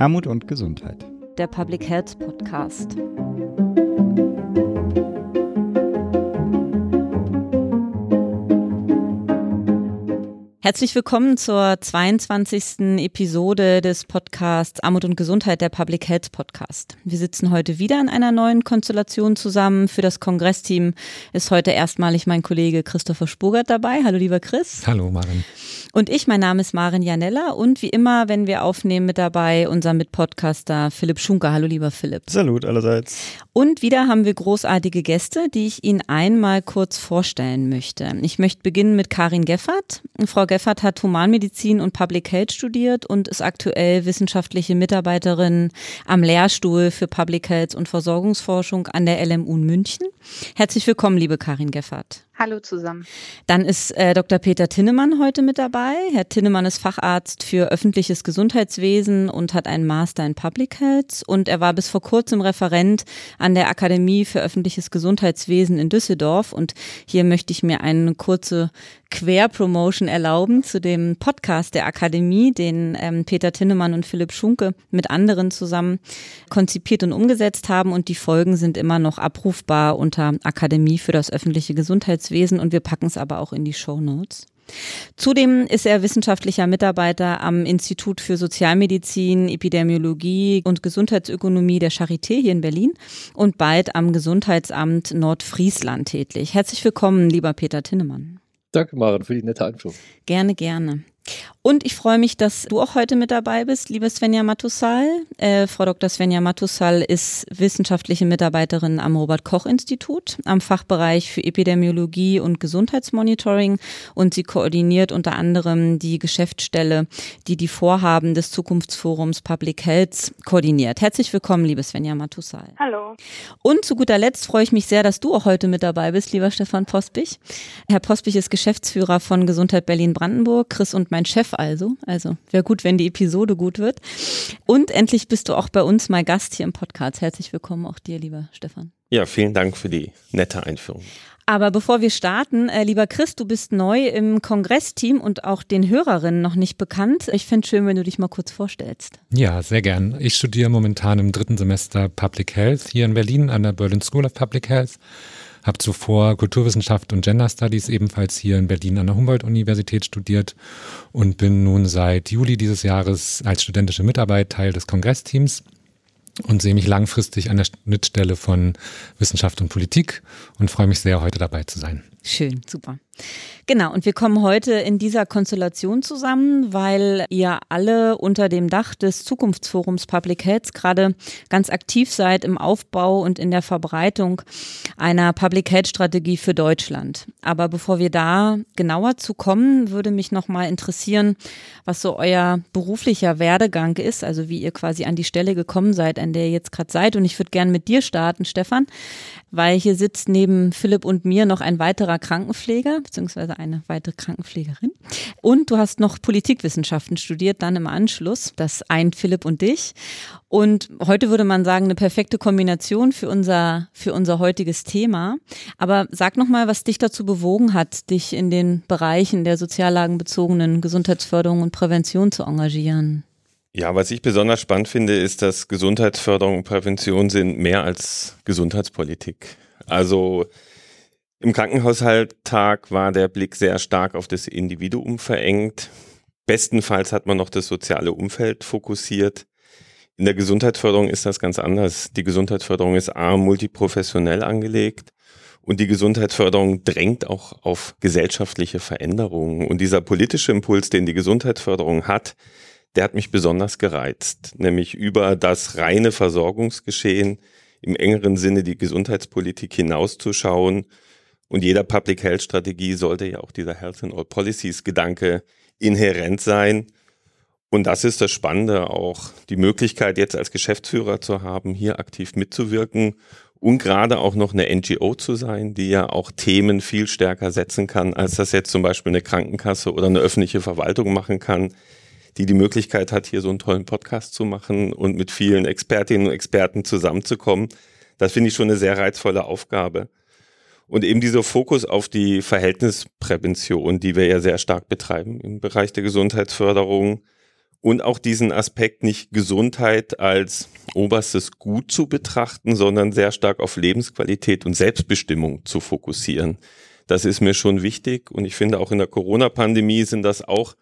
Armut und Gesundheit. Der Public Health Podcast. Herzlich willkommen zur 22. Episode des Podcasts Armut und Gesundheit, der Public Health Podcast. Wir sitzen heute wieder in einer neuen Konstellation zusammen. Für das Kongressteam ist heute erstmalig mein Kollege Christopher Spurgert dabei. Hallo lieber Chris. Hallo Maren. Und ich, mein Name ist Maren Janella und wie immer, wenn wir aufnehmen, mit dabei unser Mitpodcaster Philipp Schunker. Hallo lieber Philipp. Salut allerseits. Und wieder haben wir großartige Gäste, die ich Ihnen einmal kurz vorstellen möchte. Ich möchte beginnen mit Karin Geffert. Frau Geffert hat Humanmedizin und Public Health studiert und ist aktuell wissenschaftliche Mitarbeiterin am Lehrstuhl für Public Health und Versorgungsforschung an der LMU München. Herzlich willkommen, liebe Karin Geffert. Hallo zusammen. Dann ist äh, Dr. Peter Tinnemann heute mit dabei. Herr Tinnemann ist Facharzt für öffentliches Gesundheitswesen und hat einen Master in Public Health und er war bis vor kurzem Referent an der Akademie für öffentliches Gesundheitswesen in Düsseldorf und hier möchte ich mir eine kurze Querpromotion erlauben zu dem Podcast der Akademie, den ähm, Peter Tinnemann und Philipp Schunke mit anderen zusammen konzipiert und umgesetzt haben und die Folgen sind immer noch abrufbar unter Akademie für das öffentliche Gesundheitswesen und wir packen es aber auch in die Show Notes. Zudem ist er wissenschaftlicher Mitarbeiter am Institut für Sozialmedizin, Epidemiologie und Gesundheitsökonomie der Charité hier in Berlin und bald am Gesundheitsamt Nordfriesland tätig. Herzlich willkommen, lieber Peter Tinnemann. Danke, Maren, für die nette Einführung. Gerne, gerne. Und ich freue mich, dass du auch heute mit dabei bist, liebe Svenja Matussal. Äh, Frau Dr. Svenja Matussal ist wissenschaftliche Mitarbeiterin am Robert-Koch-Institut am Fachbereich für Epidemiologie und Gesundheitsmonitoring und sie koordiniert unter anderem die Geschäftsstelle, die die Vorhaben des Zukunftsforums Public Health koordiniert. Herzlich willkommen, liebe Svenja Matussal. Hallo. Und zu guter Letzt freue ich mich sehr, dass du auch heute mit dabei bist, lieber Stefan Pospich. Herr Pospich ist Geschäftsführer von Gesundheit Berlin-Brandenburg. Chris und mein Chef also. Also wäre gut, wenn die Episode gut wird. Und endlich bist du auch bei uns mal Gast hier im Podcast. Herzlich willkommen auch dir, lieber Stefan. Ja, vielen Dank für die nette Einführung. Aber bevor wir starten, äh, lieber Chris, du bist neu im Kongressteam und auch den Hörerinnen noch nicht bekannt. Ich fände schön, wenn du dich mal kurz vorstellst. Ja, sehr gern. Ich studiere momentan im dritten Semester Public Health hier in Berlin an der Berlin School of Public Health habe zuvor Kulturwissenschaft und Gender Studies ebenfalls hier in Berlin an der Humboldt-Universität studiert und bin nun seit Juli dieses Jahres als studentische Mitarbeit Teil des Kongressteams und sehe mich langfristig an der Schnittstelle von Wissenschaft und Politik und freue mich sehr, heute dabei zu sein. Schön, super. Genau, und wir kommen heute in dieser Konstellation zusammen, weil ihr alle unter dem Dach des Zukunftsforums Public Health gerade ganz aktiv seid im Aufbau und in der Verbreitung einer Public Health Strategie für Deutschland. Aber bevor wir da genauer zu kommen, würde mich nochmal interessieren, was so euer beruflicher Werdegang ist, also wie ihr quasi an die Stelle gekommen seid, an der ihr jetzt gerade seid. Und ich würde gerne mit dir starten, Stefan, weil hier sitzt neben Philipp und mir noch ein weiterer Krankenpfleger, beziehungsweise eine weitere Krankenpflegerin. Und du hast noch Politikwissenschaften studiert, dann im Anschluss. Das eint Philipp und dich. Und heute würde man sagen, eine perfekte Kombination für unser, für unser heutiges Thema. Aber sag nochmal, was dich dazu bewogen hat, dich in den Bereichen der soziallagenbezogenen Gesundheitsförderung und Prävention zu engagieren. Ja, was ich besonders spannend finde, ist, dass Gesundheitsförderung und Prävention sind mehr als Gesundheitspolitik. Also im Krankenhaushalttag war der Blick sehr stark auf das Individuum verengt. Bestenfalls hat man noch das soziale Umfeld fokussiert. In der Gesundheitsförderung ist das ganz anders. Die Gesundheitsförderung ist A, multiprofessionell angelegt und die Gesundheitsförderung drängt auch auf gesellschaftliche Veränderungen. Und dieser politische Impuls, den die Gesundheitsförderung hat, der hat mich besonders gereizt, nämlich über das reine Versorgungsgeschehen im engeren Sinne die Gesundheitspolitik hinauszuschauen und jeder Public Health Strategie sollte ja auch dieser Health in All Policies Gedanke inhärent sein. Und das ist das Spannende, auch die Möglichkeit jetzt als Geschäftsführer zu haben, hier aktiv mitzuwirken und gerade auch noch eine NGO zu sein, die ja auch Themen viel stärker setzen kann, als das jetzt zum Beispiel eine Krankenkasse oder eine öffentliche Verwaltung machen kann, die die Möglichkeit hat, hier so einen tollen Podcast zu machen und mit vielen Expertinnen und Experten zusammenzukommen. Das finde ich schon eine sehr reizvolle Aufgabe. Und eben dieser Fokus auf die Verhältnisprävention, die wir ja sehr stark betreiben im Bereich der Gesundheitsförderung und auch diesen Aspekt nicht Gesundheit als oberstes Gut zu betrachten, sondern sehr stark auf Lebensqualität und Selbstbestimmung zu fokussieren. Das ist mir schon wichtig und ich finde auch in der Corona-Pandemie sind das auch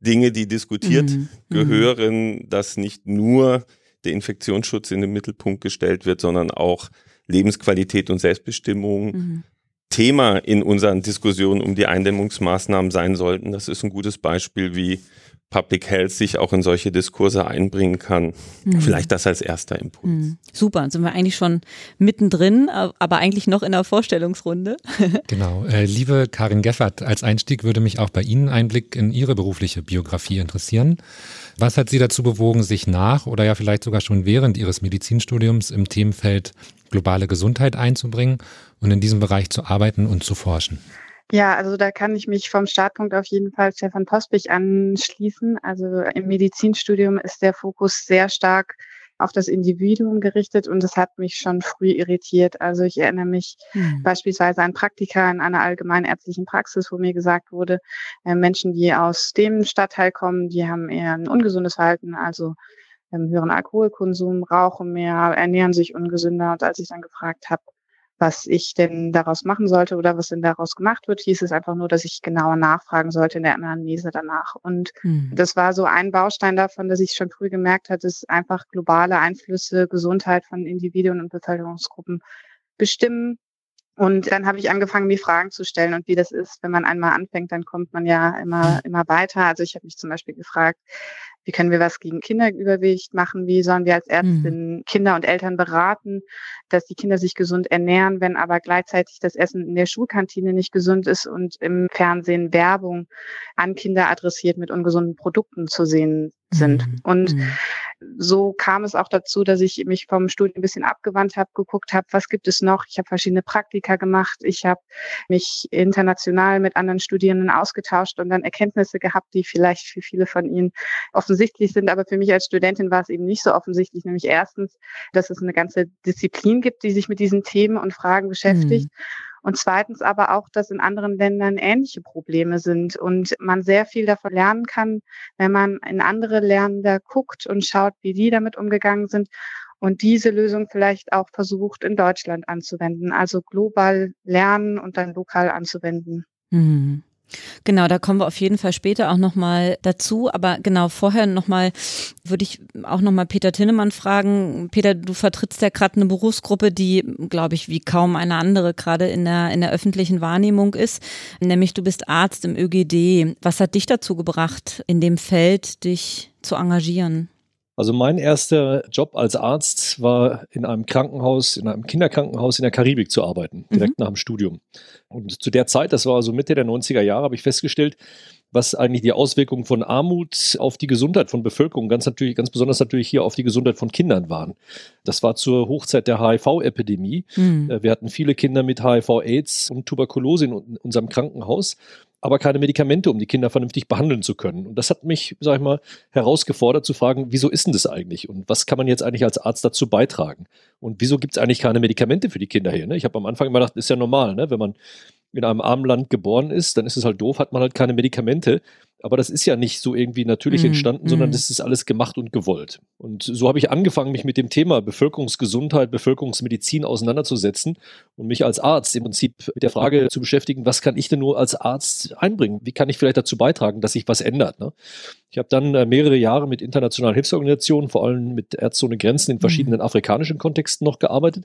Dinge, die diskutiert mhm. mhm. gehören, dass nicht nur der Infektionsschutz in den Mittelpunkt gestellt wird, sondern auch Lebensqualität und Selbstbestimmung mhm. Thema in unseren Diskussionen um die Eindämmungsmaßnahmen sein sollten. Das ist ein gutes Beispiel, wie Public Health sich auch in solche Diskurse einbringen kann. Mhm. Vielleicht das als erster Impuls. Mhm. Super, dann sind wir eigentlich schon mittendrin, aber eigentlich noch in der Vorstellungsrunde. genau. Äh, liebe Karin Geffert, als Einstieg würde mich auch bei Ihnen ein Blick in Ihre berufliche Biografie interessieren. Was hat Sie dazu bewogen, sich nach oder ja vielleicht sogar schon während Ihres Medizinstudiums im Themenfeld globale Gesundheit einzubringen und in diesem Bereich zu arbeiten und zu forschen? Ja, also da kann ich mich vom Startpunkt auf jeden Fall Stefan Pospich anschließen. Also im Medizinstudium ist der Fokus sehr stark auf das Individuum gerichtet und das hat mich schon früh irritiert. Also ich erinnere mich mhm. beispielsweise an Praktika in einer allgemeinärztlichen Praxis, wo mir gesagt wurde, äh, Menschen, die aus dem Stadtteil kommen, die haben eher ein ungesundes Verhalten, also ähm, höheren Alkoholkonsum, rauchen mehr, ernähren sich ungesünder. Und als ich dann gefragt habe, was ich denn daraus machen sollte oder was denn daraus gemacht wird, hieß es einfach nur, dass ich genauer nachfragen sollte in der Anamnese danach. Und mhm. das war so ein Baustein davon, dass ich schon früh gemerkt hatte, dass einfach globale Einflüsse, Gesundheit von Individuen und Bevölkerungsgruppen bestimmen. Und dann habe ich angefangen, mir Fragen zu stellen und wie das ist, wenn man einmal anfängt, dann kommt man ja immer, immer weiter. Also ich habe mich zum Beispiel gefragt, wie können wir was gegen Kinderübergewicht machen? Wie sollen wir als Ärztin mhm. Kinder und Eltern beraten, dass die Kinder sich gesund ernähren, wenn aber gleichzeitig das Essen in der Schulkantine nicht gesund ist und im Fernsehen Werbung an Kinder adressiert mit ungesunden Produkten zu sehen sind. Mhm. Und mhm. so kam es auch dazu, dass ich mich vom Studium ein bisschen abgewandt habe, geguckt habe, was gibt es noch. Ich habe verschiedene Praktika gemacht. Ich habe mich international mit anderen Studierenden ausgetauscht und dann Erkenntnisse gehabt, die vielleicht für viele von Ihnen offensichtlich sind. Aber für mich als Studentin war es eben nicht so offensichtlich. Nämlich erstens, dass es eine ganze Disziplin gibt, die sich mit diesen Themen und Fragen beschäftigt. Mhm. Und zweitens aber auch, dass in anderen Ländern ähnliche Probleme sind und man sehr viel davon lernen kann, wenn man in andere Länder guckt und schaut, wie die damit umgegangen sind und diese Lösung vielleicht auch versucht in Deutschland anzuwenden. Also global lernen und dann lokal anzuwenden. Mhm. Genau, da kommen wir auf jeden Fall später auch nochmal dazu. Aber genau vorher nochmal würde ich auch nochmal Peter Tinnemann fragen. Peter, du vertrittst ja gerade eine Berufsgruppe, die, glaube ich, wie kaum eine andere gerade in der, in der öffentlichen Wahrnehmung ist. Nämlich du bist Arzt im ÖGD. Was hat dich dazu gebracht, in dem Feld dich zu engagieren? Also mein erster Job als Arzt war in einem Krankenhaus, in einem Kinderkrankenhaus in der Karibik zu arbeiten, direkt mhm. nach dem Studium. Und zu der Zeit, das war so Mitte der 90er Jahre, habe ich festgestellt, was eigentlich die Auswirkungen von Armut auf die Gesundheit von Bevölkerung, ganz natürlich, ganz besonders natürlich hier auf die Gesundheit von Kindern waren. Das war zur Hochzeit der HIV-Epidemie. Mhm. Wir hatten viele Kinder mit HIV-Aids und Tuberkulose in unserem Krankenhaus aber keine Medikamente, um die Kinder vernünftig behandeln zu können. Und das hat mich, sag ich mal, herausgefordert zu fragen, wieso ist denn das eigentlich? Und was kann man jetzt eigentlich als Arzt dazu beitragen? Und wieso gibt es eigentlich keine Medikamente für die Kinder hier? Ne? Ich habe am Anfang immer gedacht, ist ja normal, ne? wenn man in einem armen Land geboren ist, dann ist es halt doof, hat man halt keine Medikamente. Aber das ist ja nicht so irgendwie natürlich mm, entstanden, sondern mm. das ist alles gemacht und gewollt. Und so habe ich angefangen, mich mit dem Thema Bevölkerungsgesundheit, Bevölkerungsmedizin auseinanderzusetzen und mich als Arzt im Prinzip mit der Frage zu beschäftigen, was kann ich denn nur als Arzt einbringen? Wie kann ich vielleicht dazu beitragen, dass sich was ändert? Ne? Ich habe dann äh, mehrere Jahre mit internationalen Hilfsorganisationen, vor allem mit Ärzte ohne Grenzen in mhm. verschiedenen mm. afrikanischen Kontexten noch gearbeitet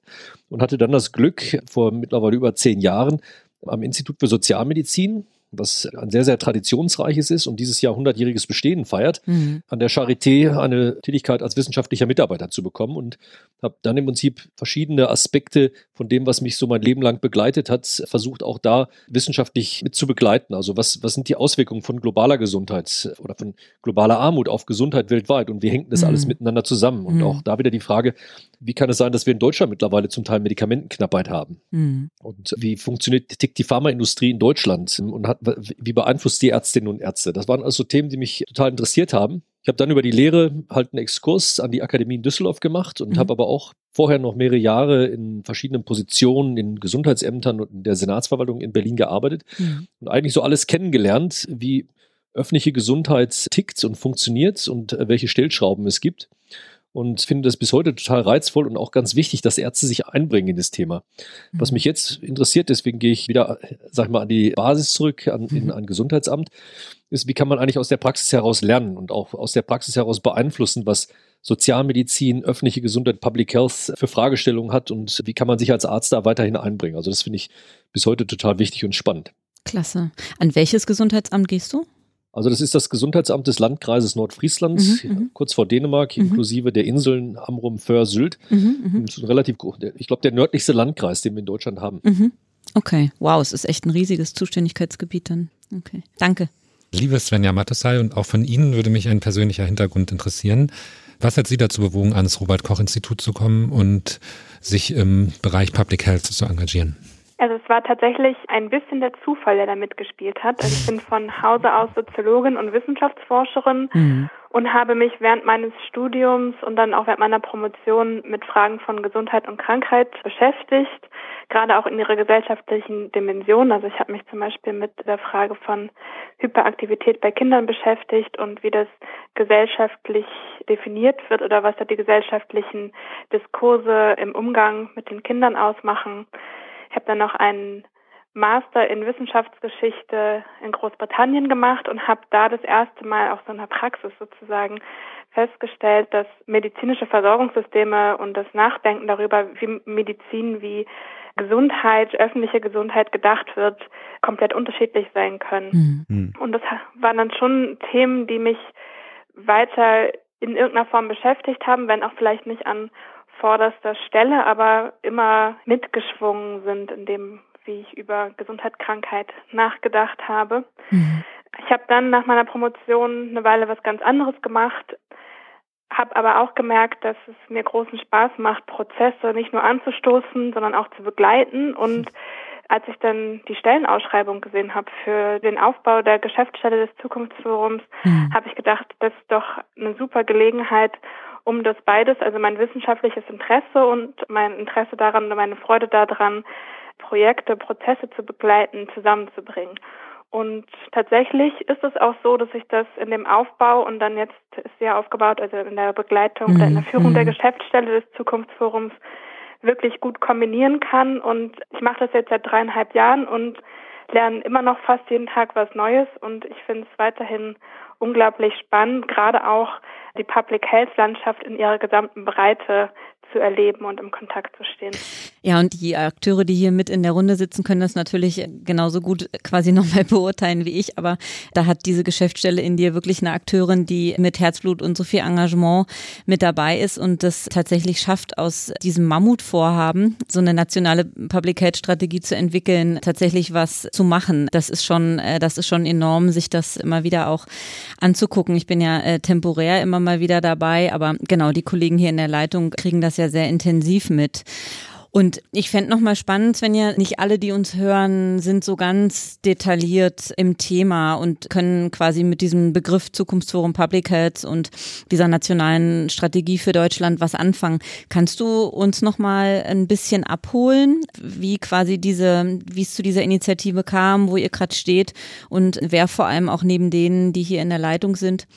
und hatte dann das Glück, vor mittlerweile über zehn Jahren am Institut für Sozialmedizin was ein sehr, sehr traditionsreiches ist und dieses Jahr 100-jähriges Bestehen feiert, mhm. an der Charité eine Tätigkeit als wissenschaftlicher Mitarbeiter zu bekommen und habe dann im Prinzip verschiedene Aspekte von dem, was mich so mein Leben lang begleitet hat, versucht auch da wissenschaftlich mit zu begleiten. Also was, was sind die Auswirkungen von globaler Gesundheit oder von globaler Armut auf Gesundheit weltweit und wie hängt das mhm. alles miteinander zusammen? Und mhm. auch da wieder die Frage, wie kann es sein, dass wir in Deutschland mittlerweile zum Teil Medikamentenknappheit haben? Mhm. Und wie funktioniert, tickt die Pharmaindustrie in Deutschland und hat wie beeinflusst die Ärztinnen und Ärzte? Das waren also Themen, die mich total interessiert haben. Ich habe dann über die Lehre halt einen Exkurs an die Akademie in Düsseldorf gemacht und mhm. habe aber auch vorher noch mehrere Jahre in verschiedenen Positionen in Gesundheitsämtern und in der Senatsverwaltung in Berlin gearbeitet mhm. und eigentlich so alles kennengelernt, wie öffentliche Gesundheit tickt und funktioniert und äh, welche Stellschrauben es gibt und finde das bis heute total reizvoll und auch ganz wichtig, dass Ärzte sich einbringen in das Thema. Was mhm. mich jetzt interessiert, deswegen gehe ich wieder, sag ich mal, an die Basis zurück, an, in mhm. ein Gesundheitsamt, ist, wie kann man eigentlich aus der Praxis heraus lernen und auch aus der Praxis heraus beeinflussen, was Sozialmedizin, öffentliche Gesundheit, Public Health für Fragestellungen hat und wie kann man sich als Arzt da weiterhin einbringen. Also das finde ich bis heute total wichtig und spannend. Klasse. An welches Gesundheitsamt gehst du? Also das ist das Gesundheitsamt des Landkreises Nordfriesland, mhm, mhm. kurz vor Dänemark, mhm. inklusive der Inseln Amrum, Föhr, Sylt. Mhm, mhm. relativ, ich glaube, der nördlichste Landkreis, den wir in Deutschland haben. Mhm. Okay, wow, es ist echt ein riesiges Zuständigkeitsgebiet dann. Okay, danke. Liebe Svenja Mattesay, und auch von Ihnen würde mich ein persönlicher Hintergrund interessieren. Was hat Sie dazu bewogen, ans Robert-Koch-Institut zu kommen und sich im Bereich Public Health zu engagieren? Also es war tatsächlich ein bisschen der Zufall, der da mitgespielt hat. Also ich bin von Hause aus Soziologin und Wissenschaftsforscherin mhm. und habe mich während meines Studiums und dann auch während meiner Promotion mit Fragen von Gesundheit und Krankheit beschäftigt, gerade auch in ihrer gesellschaftlichen Dimension. Also ich habe mich zum Beispiel mit der Frage von Hyperaktivität bei Kindern beschäftigt und wie das gesellschaftlich definiert wird oder was da die gesellschaftlichen Diskurse im Umgang mit den Kindern ausmachen. Ich habe dann noch einen Master in Wissenschaftsgeschichte in Großbritannien gemacht und habe da das erste Mal auch so in der Praxis sozusagen festgestellt, dass medizinische Versorgungssysteme und das Nachdenken darüber, wie Medizin, wie Gesundheit, öffentliche Gesundheit gedacht wird, komplett unterschiedlich sein können. Mhm. Und das waren dann schon Themen, die mich weiter in irgendeiner Form beschäftigt haben, wenn auch vielleicht nicht an vorderster Stelle, aber immer mitgeschwungen sind in dem, wie ich über Gesundheit, Krankheit nachgedacht habe. Mhm. Ich habe dann nach meiner Promotion eine Weile was ganz anderes gemacht, habe aber auch gemerkt, dass es mir großen Spaß macht, Prozesse nicht nur anzustoßen, sondern auch zu begleiten. Und als ich dann die Stellenausschreibung gesehen habe für den Aufbau der Geschäftsstelle des Zukunftsforums, mhm. habe ich gedacht, das ist doch eine super Gelegenheit, um das beides, also mein wissenschaftliches Interesse und mein Interesse daran und meine Freude daran, Projekte, Prozesse zu begleiten, zusammenzubringen. Und tatsächlich ist es auch so, dass ich das in dem Aufbau und dann jetzt ist ja aufgebaut, also in der Begleitung mhm. oder in der Führung der mhm. Geschäftsstelle des Zukunftsforums wirklich gut kombinieren kann. Und ich mache das jetzt seit dreieinhalb Jahren und lerne immer noch fast jeden Tag was Neues und ich finde es weiterhin unglaublich spannend, gerade auch die Public Health Landschaft in ihrer gesamten Breite zu erleben und im Kontakt zu stehen. Ja, und die Akteure, die hier mit in der Runde sitzen, können das natürlich genauso gut quasi nochmal beurteilen wie ich. Aber da hat diese Geschäftsstelle in dir wirklich eine Akteurin, die mit Herzblut und so viel Engagement mit dabei ist und das tatsächlich schafft, aus diesem Mammutvorhaben so eine nationale Public Health Strategie zu entwickeln, tatsächlich was zu machen. Das ist schon, äh, das ist schon enorm, sich das immer wieder auch anzugucken. Ich bin ja äh, temporär immer mal wieder dabei, aber genau, die Kollegen hier in der Leitung kriegen das ja sehr intensiv mit. Und ich fände nochmal spannend, wenn ja nicht alle, die uns hören, sind so ganz detailliert im Thema und können quasi mit diesem Begriff Zukunftsforum Public Health und dieser nationalen Strategie für Deutschland was anfangen. Kannst du uns nochmal ein bisschen abholen, wie quasi diese, wie es zu dieser Initiative kam, wo ihr gerade steht und wer vor allem auch neben denen, die hier in der Leitung sind,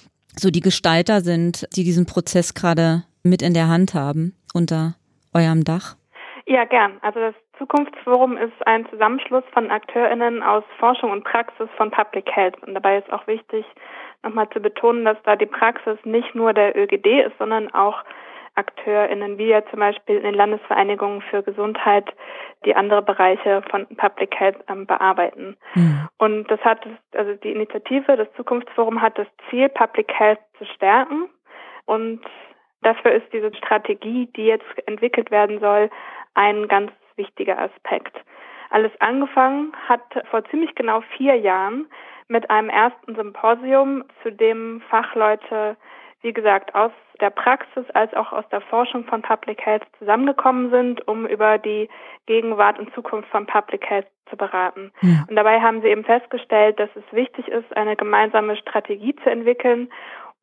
so die Gestalter sind, die diesen Prozess gerade mit in der Hand haben unter eurem Dach? Ja, gern. Also das Zukunftsforum ist ein Zusammenschluss von AkteurInnen aus Forschung und Praxis von Public Health. Und dabei ist auch wichtig, nochmal zu betonen, dass da die Praxis nicht nur der ÖGD ist, sondern auch AkteurInnen, wie ja zum Beispiel in den Landesvereinigungen für Gesundheit, die andere Bereiche von Public Health ähm, bearbeiten. Mhm. Und das hat, also die Initiative, das Zukunftsforum hat das Ziel, Public Health zu stärken. Und dafür ist diese Strategie, die jetzt entwickelt werden soll, ein ganz wichtiger Aspekt. Alles angefangen hat vor ziemlich genau vier Jahren mit einem ersten Symposium, zu dem Fachleute, wie gesagt, aus der Praxis als auch aus der Forschung von Public Health zusammengekommen sind, um über die Gegenwart und Zukunft von Public Health zu beraten. Ja. Und dabei haben sie eben festgestellt, dass es wichtig ist, eine gemeinsame Strategie zu entwickeln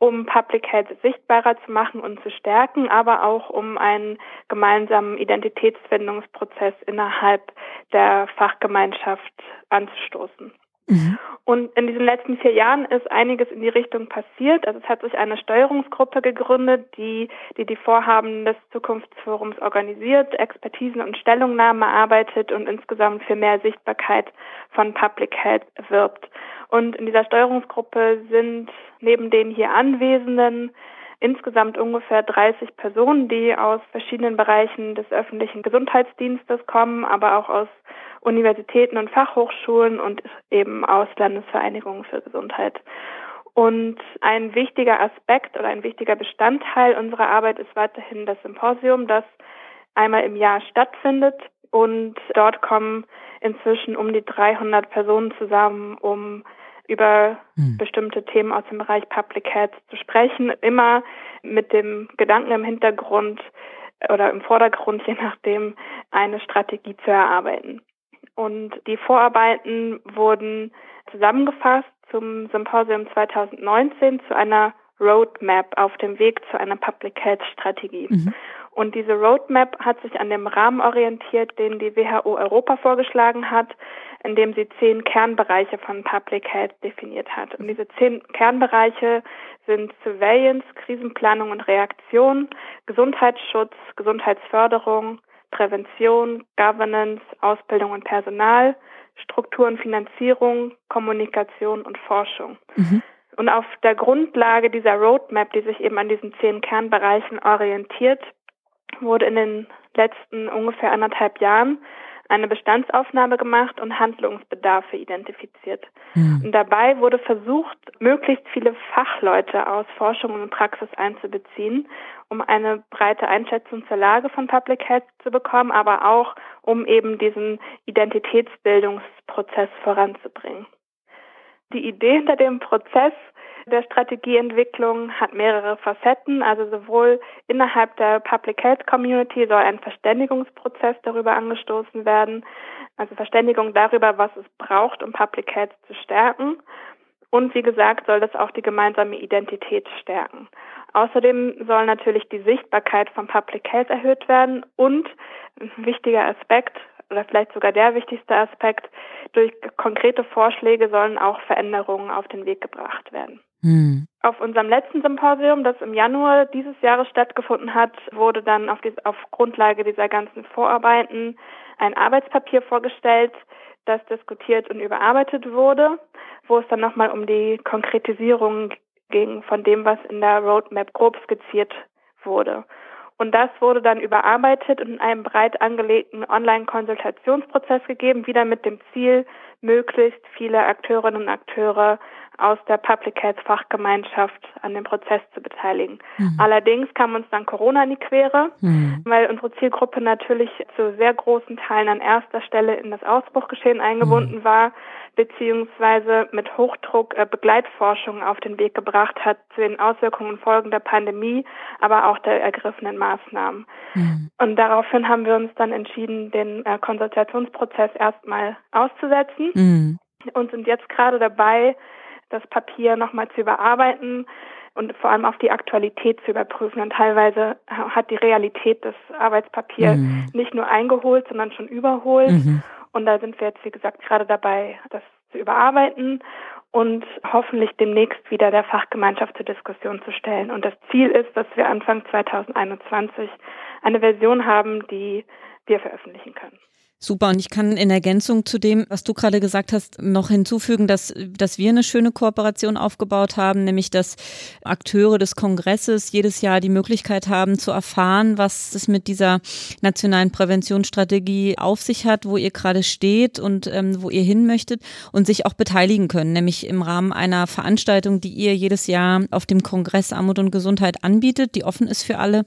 um Public Health sichtbarer zu machen und zu stärken, aber auch um einen gemeinsamen Identitätsfindungsprozess innerhalb der Fachgemeinschaft anzustoßen. Mhm. Und in diesen letzten vier Jahren ist einiges in die Richtung passiert. Also es hat sich eine Steuerungsgruppe gegründet, die die, die Vorhaben des Zukunftsforums organisiert, Expertisen und Stellungnahmen erarbeitet und insgesamt für mehr Sichtbarkeit von Public Health wirbt. Und in dieser Steuerungsgruppe sind neben den hier Anwesenden insgesamt ungefähr 30 Personen, die aus verschiedenen Bereichen des öffentlichen Gesundheitsdienstes kommen, aber auch aus Universitäten und Fachhochschulen und eben aus Landesvereinigungen für Gesundheit. Und ein wichtiger Aspekt oder ein wichtiger Bestandteil unserer Arbeit ist weiterhin das Symposium, das einmal im Jahr stattfindet. Und dort kommen inzwischen um die 300 Personen zusammen, um über hm. bestimmte Themen aus dem Bereich Public Health zu sprechen, immer mit dem Gedanken im Hintergrund oder im Vordergrund, je nachdem, eine Strategie zu erarbeiten. Und die Vorarbeiten wurden zusammengefasst zum Symposium 2019 zu einer Roadmap auf dem Weg zu einer Public Health Strategie. Mhm. Und diese Roadmap hat sich an dem Rahmen orientiert, den die WHO Europa vorgeschlagen hat, in dem sie zehn Kernbereiche von Public Health definiert hat. Und diese zehn Kernbereiche sind Surveillance, Krisenplanung und Reaktion, Gesundheitsschutz, Gesundheitsförderung, Prävention, Governance, Ausbildung und Personal, Struktur und Finanzierung, Kommunikation und Forschung. Mhm. Und auf der Grundlage dieser Roadmap, die sich eben an diesen zehn Kernbereichen orientiert, wurde in den letzten ungefähr anderthalb Jahren eine Bestandsaufnahme gemacht und Handlungsbedarfe identifiziert. Mhm. Und dabei wurde versucht, möglichst viele Fachleute aus Forschung und Praxis einzubeziehen, um eine breite Einschätzung zur Lage von Public Health zu bekommen, aber auch um eben diesen Identitätsbildungsprozess voranzubringen. Die Idee hinter dem Prozess der Strategieentwicklung hat mehrere Facetten. Also sowohl innerhalb der Public Health Community soll ein Verständigungsprozess darüber angestoßen werden, also Verständigung darüber, was es braucht, um Public Health zu stärken. Und wie gesagt, soll das auch die gemeinsame Identität stärken. Außerdem soll natürlich die Sichtbarkeit von Public Health erhöht werden und ein wichtiger Aspekt oder vielleicht sogar der wichtigste Aspekt, durch konkrete Vorschläge sollen auch Veränderungen auf den Weg gebracht werden. Hm. Auf unserem letzten Symposium, das im Januar dieses Jahres stattgefunden hat, wurde dann auf, die, auf Grundlage dieser ganzen Vorarbeiten ein Arbeitspapier vorgestellt, das diskutiert und überarbeitet wurde, wo es dann nochmal um die Konkretisierung ging von dem, was in der Roadmap grob skizziert wurde. Und das wurde dann überarbeitet und in einem breit angelegten Online-Konsultationsprozess gegeben, wieder mit dem Ziel, möglichst viele Akteurinnen und Akteure aus der Public Health Fachgemeinschaft an dem Prozess zu beteiligen. Mhm. Allerdings kam uns dann Corona in die Quere, mhm. weil unsere Zielgruppe natürlich zu sehr großen Teilen an erster Stelle in das Ausbruchgeschehen eingebunden mhm. war, beziehungsweise mit Hochdruck äh, Begleitforschung auf den Weg gebracht hat zu den Auswirkungen und Folgen der Pandemie, aber auch der ergriffenen Maßnahmen. Mhm. Und daraufhin haben wir uns dann entschieden, den äh, Konsultationsprozess erstmal auszusetzen mhm. und sind jetzt gerade dabei, das Papier nochmal zu überarbeiten und vor allem auf die Aktualität zu überprüfen. Und teilweise hat die Realität das Arbeitspapier mhm. nicht nur eingeholt, sondern schon überholt. Mhm. Und da sind wir jetzt, wie gesagt, gerade dabei, das zu überarbeiten und hoffentlich demnächst wieder der Fachgemeinschaft zur Diskussion zu stellen. Und das Ziel ist, dass wir Anfang 2021 eine Version haben, die wir veröffentlichen können. Super. Und ich kann in Ergänzung zu dem, was du gerade gesagt hast, noch hinzufügen, dass, dass wir eine schöne Kooperation aufgebaut haben, nämlich dass Akteure des Kongresses jedes Jahr die Möglichkeit haben zu erfahren, was es mit dieser nationalen Präventionsstrategie auf sich hat, wo ihr gerade steht und ähm, wo ihr hin möchtet und sich auch beteiligen können, nämlich im Rahmen einer Veranstaltung, die ihr jedes Jahr auf dem Kongress Armut und Gesundheit anbietet, die offen ist für alle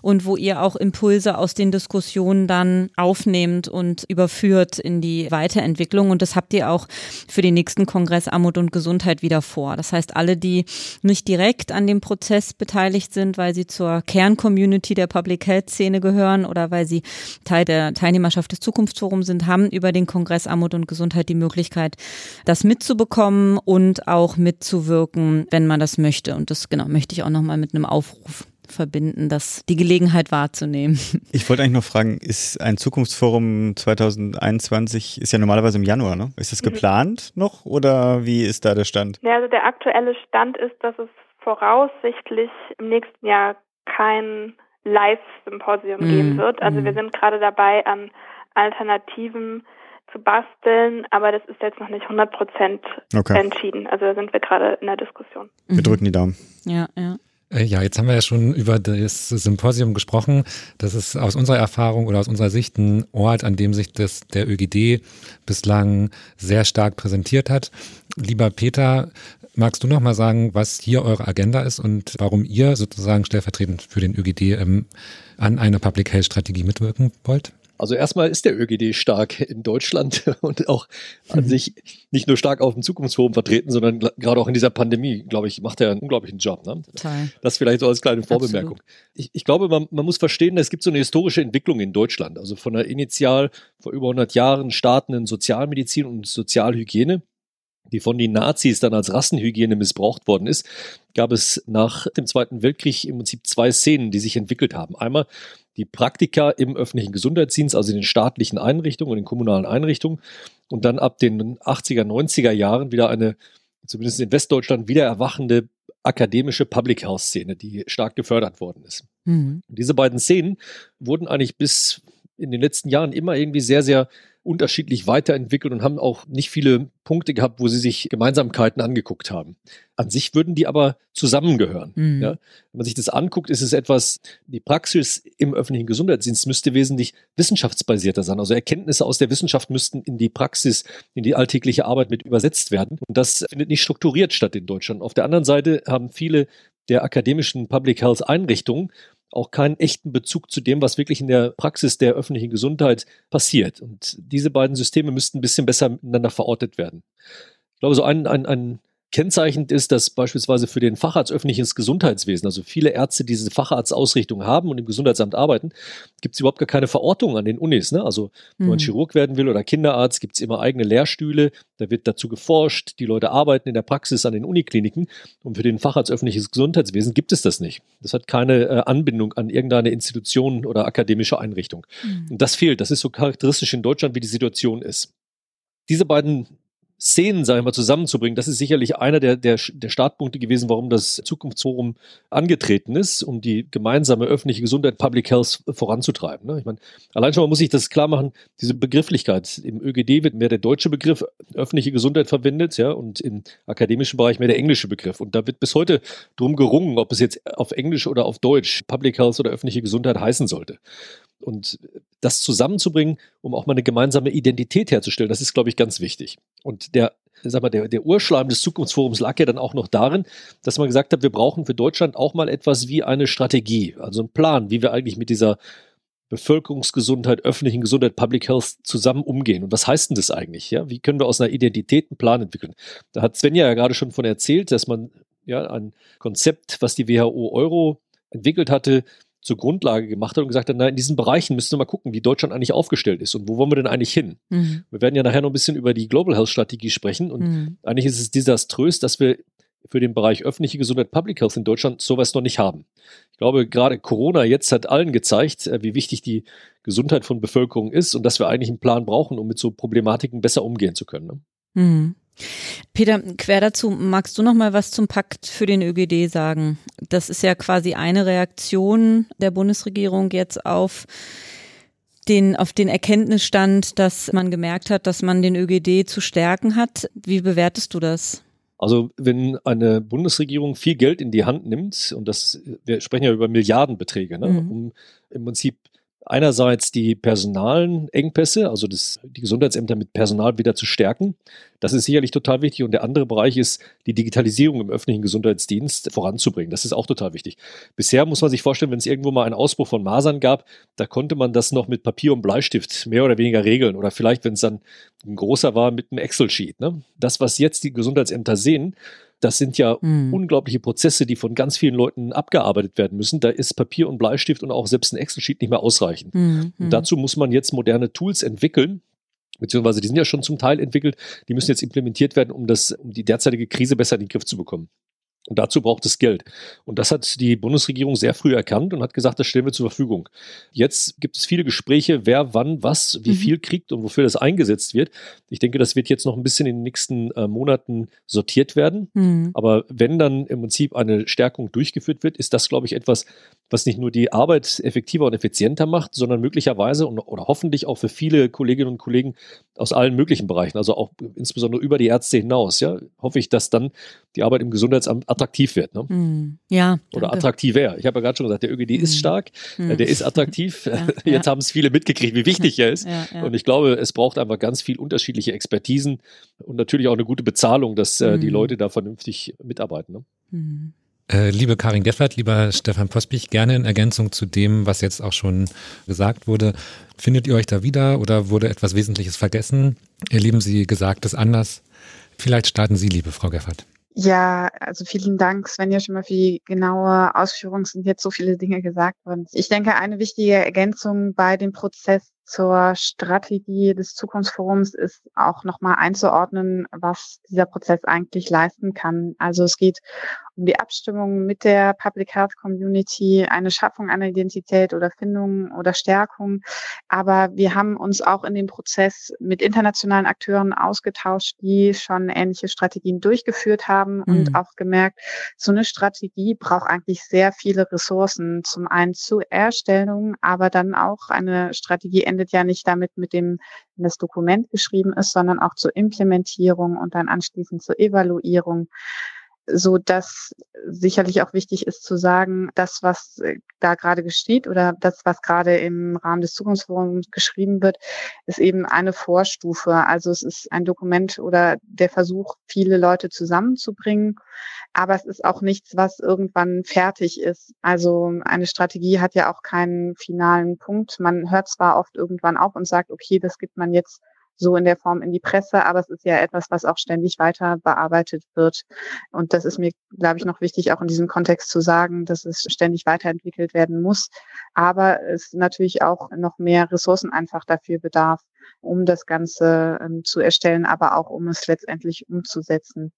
und wo ihr auch Impulse aus den Diskussionen dann aufnehmt und überführt in die Weiterentwicklung. Und das habt ihr auch für den nächsten Kongress Armut und Gesundheit wieder vor. Das heißt, alle, die nicht direkt an dem Prozess beteiligt sind, weil sie zur Kerncommunity der Public Health Szene gehören oder weil sie Teil der Teilnehmerschaft des Zukunftsforums sind, haben über den Kongress Armut und Gesundheit die Möglichkeit, das mitzubekommen und auch mitzuwirken, wenn man das möchte. Und das genau möchte ich auch nochmal mit einem Aufruf verbinden, das die Gelegenheit wahrzunehmen. Ich wollte eigentlich noch fragen, ist ein Zukunftsforum 2021 ist ja normalerweise im Januar, ne? Ist das mhm. geplant noch oder wie ist da der Stand? Ja, also der aktuelle Stand ist, dass es voraussichtlich im nächsten Jahr kein Live-Symposium mhm. geben wird. Also wir mhm. sind gerade dabei, an Alternativen zu basteln, aber das ist jetzt noch nicht 100 Prozent okay. entschieden. Also da sind wir gerade in der Diskussion. Wir drücken die Daumen. Ja, ja. Äh, ja, jetzt haben wir ja schon über das Symposium gesprochen. Das ist aus unserer Erfahrung oder aus unserer Sicht ein Ort, an dem sich das, der ÖGD bislang sehr stark präsentiert hat. Lieber Peter, magst du noch mal sagen, was hier eure Agenda ist und warum ihr sozusagen stellvertretend für den ÖGD ähm, an einer Public Health Strategie mitwirken wollt? Also erstmal ist der ÖGD stark in Deutschland und auch an mhm. sich nicht nur stark auf dem Zukunftsforum vertreten, sondern gerade auch in dieser Pandemie, glaube ich, macht er einen unglaublichen Job. Ne? Total. Das vielleicht so als kleine Vorbemerkung. Ich, ich, glaube, man, man, muss verstehen, es gibt so eine historische Entwicklung in Deutschland. Also von der initial vor über 100 Jahren startenden Sozialmedizin und Sozialhygiene die von den Nazis dann als Rassenhygiene missbraucht worden ist, gab es nach dem Zweiten Weltkrieg im Prinzip zwei Szenen, die sich entwickelt haben. Einmal die Praktika im öffentlichen Gesundheitsdienst, also in den staatlichen Einrichtungen und in kommunalen Einrichtungen. Und dann ab den 80er, 90er Jahren wieder eine, zumindest in Westdeutschland, wieder erwachende akademische Public Health Szene, die stark gefördert worden ist. Mhm. diese beiden Szenen wurden eigentlich bis in den letzten Jahren immer irgendwie sehr, sehr unterschiedlich weiterentwickelt und haben auch nicht viele Punkte gehabt, wo sie sich Gemeinsamkeiten angeguckt haben. An sich würden die aber zusammengehören. Mhm. Ja? Wenn man sich das anguckt, ist es etwas, die Praxis im öffentlichen Gesundheitsdienst müsste wesentlich wissenschaftsbasierter sein. Also Erkenntnisse aus der Wissenschaft müssten in die Praxis, in die alltägliche Arbeit mit übersetzt werden. Und das findet nicht strukturiert statt in Deutschland. Auf der anderen Seite haben viele der akademischen Public Health Einrichtungen auch keinen echten Bezug zu dem, was wirklich in der Praxis der öffentlichen Gesundheit passiert. Und diese beiden Systeme müssten ein bisschen besser miteinander verortet werden. Ich glaube, so ein, ein, ein Kennzeichnend ist, dass beispielsweise für den Facharzt öffentliches Gesundheitswesen, also viele Ärzte diese Facharztausrichtung haben und im Gesundheitsamt arbeiten, gibt es überhaupt gar keine Verortung an den Unis. Ne? Also wenn man mhm. Chirurg werden will oder Kinderarzt, gibt es immer eigene Lehrstühle, da wird dazu geforscht, die Leute arbeiten in der Praxis an den Unikliniken und für den Facharzt öffentliches Gesundheitswesen gibt es das nicht. Das hat keine äh, Anbindung an irgendeine Institution oder akademische Einrichtung. Mhm. Und das fehlt, das ist so charakteristisch in Deutschland, wie die Situation ist. Diese beiden Szenen, sage ich mal, zusammenzubringen. Das ist sicherlich einer der, der, der Startpunkte gewesen, warum das Zukunftsforum angetreten ist, um die gemeinsame öffentliche Gesundheit, Public Health voranzutreiben. Ne? Ich meine, allein schon mal muss ich das klar machen, diese Begrifflichkeit. Im ÖGD wird mehr der deutsche Begriff öffentliche Gesundheit verwendet, ja, und im akademischen Bereich mehr der englische Begriff. Und da wird bis heute drum gerungen, ob es jetzt auf Englisch oder auf Deutsch Public Health oder öffentliche Gesundheit heißen sollte. Und das zusammenzubringen, um auch mal eine gemeinsame Identität herzustellen, das ist, glaube ich, ganz wichtig. Und der, sag mal, der, der Urschleim des Zukunftsforums lag ja dann auch noch darin, dass man gesagt hat, wir brauchen für Deutschland auch mal etwas wie eine Strategie, also einen Plan, wie wir eigentlich mit dieser Bevölkerungsgesundheit, öffentlichen Gesundheit, Public Health zusammen umgehen. Und was heißt denn das eigentlich? Ja? Wie können wir aus einer Identität einen Plan entwickeln? Da hat Svenja ja gerade schon von erzählt, dass man ja ein Konzept, was die WHO Euro entwickelt hatte, zur Grundlage gemacht hat und gesagt hat, na, in diesen Bereichen müssen wir mal gucken, wie Deutschland eigentlich aufgestellt ist und wo wollen wir denn eigentlich hin? Mhm. Wir werden ja nachher noch ein bisschen über die Global Health Strategie sprechen und mhm. eigentlich ist es desaströs, dass wir für den Bereich öffentliche Gesundheit, Public Health in Deutschland sowas noch nicht haben. Ich glaube, gerade Corona jetzt hat allen gezeigt, äh, wie wichtig die Gesundheit von Bevölkerung ist und dass wir eigentlich einen Plan brauchen, um mit so Problematiken besser umgehen zu können. Ne? Mhm. Peter, quer dazu, magst du noch mal was zum Pakt für den ÖGD sagen? Das ist ja quasi eine Reaktion der Bundesregierung jetzt auf den, auf den Erkenntnisstand, dass man gemerkt hat, dass man den ÖGD zu stärken hat. Wie bewertest du das? Also wenn eine Bundesregierung viel Geld in die Hand nimmt, und das, wir sprechen ja über Milliardenbeträge, ne, mhm. um im Prinzip einerseits die personalen Engpässe, also das, die Gesundheitsämter mit Personal wieder zu stärken. Das ist sicherlich total wichtig. Und der andere Bereich ist, die Digitalisierung im öffentlichen Gesundheitsdienst voranzubringen. Das ist auch total wichtig. Bisher muss man sich vorstellen, wenn es irgendwo mal einen Ausbruch von Masern gab, da konnte man das noch mit Papier und Bleistift mehr oder weniger regeln. Oder vielleicht, wenn es dann ein großer war, mit einem Excel-Sheet. Ne? Das, was jetzt die Gesundheitsämter sehen, das sind ja mhm. unglaubliche Prozesse, die von ganz vielen Leuten abgearbeitet werden müssen. Da ist Papier und Bleistift und auch selbst ein Excel-Sheet nicht mehr ausreichend. Mhm. Und dazu muss man jetzt moderne Tools entwickeln, beziehungsweise die sind ja schon zum Teil entwickelt, die müssen jetzt implementiert werden, um das, um die derzeitige Krise besser in den Griff zu bekommen. Und dazu braucht es Geld. Und das hat die Bundesregierung sehr früh erkannt und hat gesagt, das stellen wir zur Verfügung. Jetzt gibt es viele Gespräche, wer wann was, wie mhm. viel kriegt und wofür das eingesetzt wird. Ich denke, das wird jetzt noch ein bisschen in den nächsten äh, Monaten sortiert werden. Mhm. Aber wenn dann im Prinzip eine Stärkung durchgeführt wird, ist das, glaube ich, etwas, was nicht nur die Arbeit effektiver und effizienter macht, sondern möglicherweise und, oder hoffentlich auch für viele Kolleginnen und Kollegen aus allen möglichen Bereichen, also auch insbesondere über die Ärzte hinaus, ja, hoffe ich, dass dann die Arbeit im Gesundheitsamt attraktiv wird. Ne? Mm, ja. Oder attraktiver. Ich habe ja gerade schon gesagt, der ÖGD mm. ist stark, mm. der ist attraktiv. Ja, Jetzt ja. haben es viele mitgekriegt, wie wichtig er ist. Ja, und ich glaube, es braucht einfach ganz viel unterschiedliche Expertisen und natürlich auch eine gute Bezahlung, dass äh, die. Leute da vernünftig mitarbeiten. Ne? Mm. Äh, liebe Karin Geffert, lieber Stefan Pospich, gerne in Ergänzung zu dem, was jetzt auch schon gesagt wurde. Findet ihr euch da wieder oder wurde etwas Wesentliches vergessen? Erleben Sie Gesagtes anders? Vielleicht starten Sie, liebe Frau Geffert. Ja, also vielen Dank, Svenja, schon mal für die genaue Ausführung. Es sind jetzt so viele Dinge gesagt worden. Ich denke, eine wichtige Ergänzung bei dem Prozess zur Strategie des Zukunftsforums ist auch nochmal einzuordnen, was dieser Prozess eigentlich leisten kann. Also es geht um die Abstimmung mit der Public Health Community, eine Schaffung einer Identität oder Findung oder Stärkung. Aber wir haben uns auch in dem Prozess mit internationalen Akteuren ausgetauscht, die schon ähnliche Strategien durchgeführt haben mhm. und auch gemerkt, so eine Strategie braucht eigentlich sehr viele Ressourcen. Zum einen zur Erstellung, aber dann auch eine Strategie endet ja nicht damit mit dem, wenn das Dokument geschrieben ist, sondern auch zur Implementierung und dann anschließend zur Evaluierung so dass sicherlich auch wichtig ist zu sagen, das, was äh, da gerade geschieht oder das, was gerade im Rahmen des Zukunftsforums geschrieben wird, ist eben eine Vorstufe. Also es ist ein Dokument oder der Versuch, viele Leute zusammenzubringen. Aber es ist auch nichts, was irgendwann fertig ist. Also eine Strategie hat ja auch keinen finalen Punkt. Man hört zwar oft irgendwann auf und sagt, okay, das gibt man jetzt so in der Form in die Presse, aber es ist ja etwas, was auch ständig weiter bearbeitet wird. Und das ist mir, glaube ich, noch wichtig, auch in diesem Kontext zu sagen, dass es ständig weiterentwickelt werden muss, aber es natürlich auch noch mehr Ressourcen einfach dafür bedarf, um das Ganze ähm, zu erstellen, aber auch um es letztendlich umzusetzen.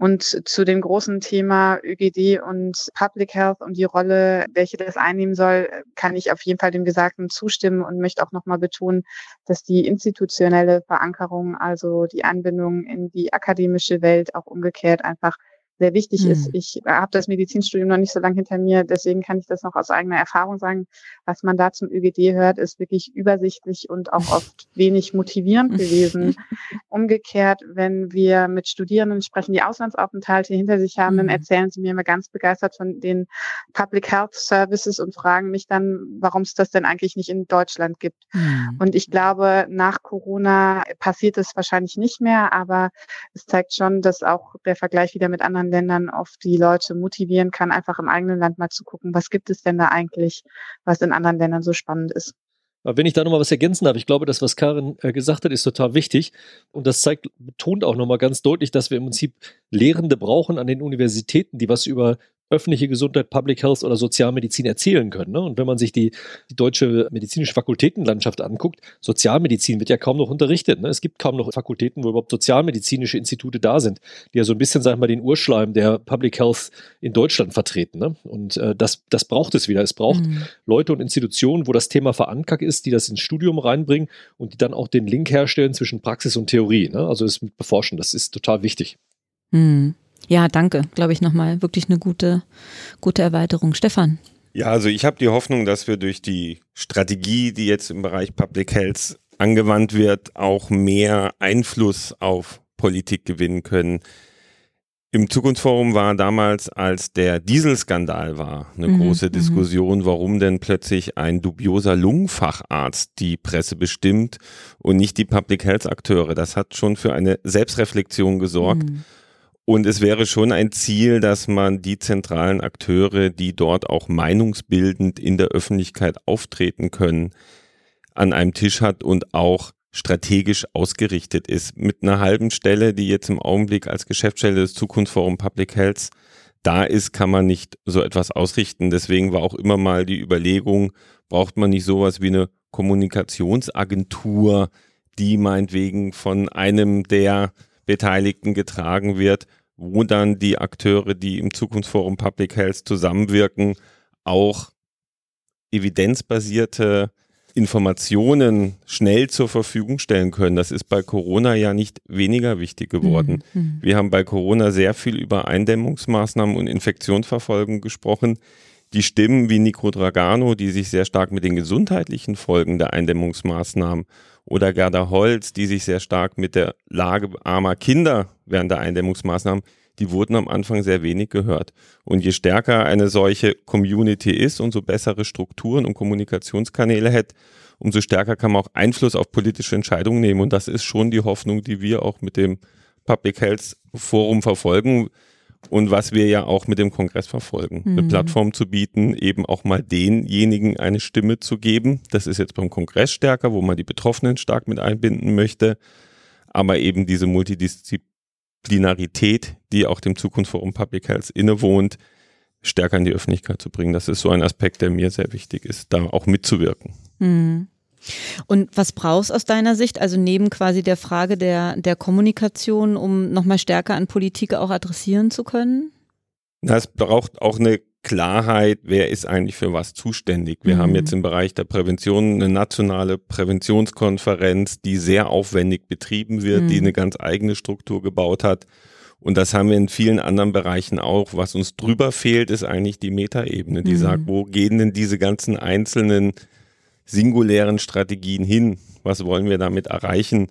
Und zu dem großen Thema ÖGD und Public Health und die Rolle, welche das einnehmen soll, kann ich auf jeden Fall dem Gesagten zustimmen und möchte auch nochmal betonen, dass die institutionelle Verankerung, also die Anbindung in die akademische Welt auch umgekehrt einfach sehr wichtig mhm. ist. Hm. Ich habe das Medizinstudium noch nicht so lange hinter mir, deswegen kann ich das noch aus eigener Erfahrung sagen. Was man da zum ÖGD hört, ist wirklich übersichtlich und auch oft wenig motivierend gewesen. Umgekehrt, wenn wir mit Studierenden sprechen, die Auslandsaufenthalte hinter sich haben, mhm. dann hm. erzählen sie mir immer ganz begeistert von den Public Health Services und fragen mich dann, warum es das denn eigentlich nicht in Deutschland gibt. Mhm. Und ich glaube, nach Corona passiert es wahrscheinlich nicht mehr, aber es zeigt schon, dass auch der Vergleich wieder mit Ländern oft die Leute motivieren kann, einfach im eigenen Land mal zu gucken, was gibt es denn da eigentlich, was in anderen Ländern so spannend ist. Wenn ich da nochmal was ergänzen darf, ich glaube, das, was Karin äh, gesagt hat, ist total wichtig. Und das zeigt, betont auch nochmal ganz deutlich, dass wir im Prinzip Lehrende brauchen an den Universitäten, die was über öffentliche Gesundheit, Public Health oder Sozialmedizin erzählen können. Ne? Und wenn man sich die, die, deutsche medizinische Fakultätenlandschaft anguckt, Sozialmedizin wird ja kaum noch unterrichtet. Ne? Es gibt kaum noch Fakultäten, wo überhaupt sozialmedizinische Institute da sind, die ja so ein bisschen, sagen wir mal, den Urschleim der Public Health in Deutschland vertreten. Ne? Und äh, das, das braucht es wieder. Es braucht mhm. Leute und Institutionen, wo das Thema verankert ist, die das ins Studium reinbringen und die dann auch den Link herstellen zwischen Praxis und Theorie. Ne? Also das mit beforschen, das ist total wichtig. Mhm. Ja, danke, glaube ich nochmal. Wirklich eine gute, gute Erweiterung. Stefan. Ja, also ich habe die Hoffnung, dass wir durch die Strategie, die jetzt im Bereich Public Health angewandt wird, auch mehr Einfluss auf Politik gewinnen können. Im Zukunftsforum war damals, als der Dieselskandal war, eine mhm, große mhm. Diskussion, warum denn plötzlich ein dubioser Lungenfacharzt die Presse bestimmt und nicht die Public Health Akteure. Das hat schon für eine Selbstreflexion gesorgt. Mhm. Und es wäre schon ein Ziel, dass man die zentralen Akteure, die dort auch meinungsbildend in der Öffentlichkeit auftreten können, an einem Tisch hat und auch strategisch ausgerichtet ist. Mit einer halben Stelle, die jetzt im Augenblick als Geschäftsstelle des Zukunftsforum Public Health da ist, kann man nicht so etwas ausrichten. Deswegen war auch immer mal die Überlegung, braucht man nicht sowas wie eine Kommunikationsagentur, die meinetwegen von einem der Beteiligten getragen wird, wo dann die Akteure, die im Zukunftsforum Public Health zusammenwirken, auch evidenzbasierte Informationen schnell zur Verfügung stellen können. Das ist bei Corona ja nicht weniger wichtig geworden. Mhm. mhm. Wir haben bei Corona sehr viel über Eindämmungsmaßnahmen und Infektionsverfolgung gesprochen. Die Stimmen wie Nico Dragano, die sich sehr stark mit den gesundheitlichen Folgen der Eindämmungsmaßnahmen oder Gerda Holz, die sich sehr stark mit der Lage armer Kinder während der Eindämmungsmaßnahmen die wurden am Anfang sehr wenig gehört. Und je stärker eine solche Community ist und so bessere Strukturen und Kommunikationskanäle hat, umso stärker kann man auch Einfluss auf politische Entscheidungen nehmen. Und das ist schon die Hoffnung, die wir auch mit dem Public Health Forum verfolgen und was wir ja auch mit dem Kongress verfolgen. Mhm. Eine Plattform zu bieten, eben auch mal denjenigen eine Stimme zu geben. Das ist jetzt beim Kongress stärker, wo man die Betroffenen stark mit einbinden möchte. Aber eben diese Multidisziplin Disziplinarität, die auch dem Zukunftsforum Public Health innewohnt, stärker in die Öffentlichkeit zu bringen. Das ist so ein Aspekt, der mir sehr wichtig ist, da auch mitzuwirken. Mhm. Und was brauchst aus deiner Sicht, also neben quasi der Frage der, der Kommunikation, um nochmal stärker an Politik auch adressieren zu können? Na, es braucht auch eine Klarheit, wer ist eigentlich für was zuständig. Wir mhm. haben jetzt im Bereich der Prävention eine nationale Präventionskonferenz, die sehr aufwendig betrieben wird, mhm. die eine ganz eigene Struktur gebaut hat. Und das haben wir in vielen anderen Bereichen auch. Was uns drüber fehlt, ist eigentlich die Metaebene, die mhm. sagt, wo gehen denn diese ganzen einzelnen singulären Strategien hin? Was wollen wir damit erreichen?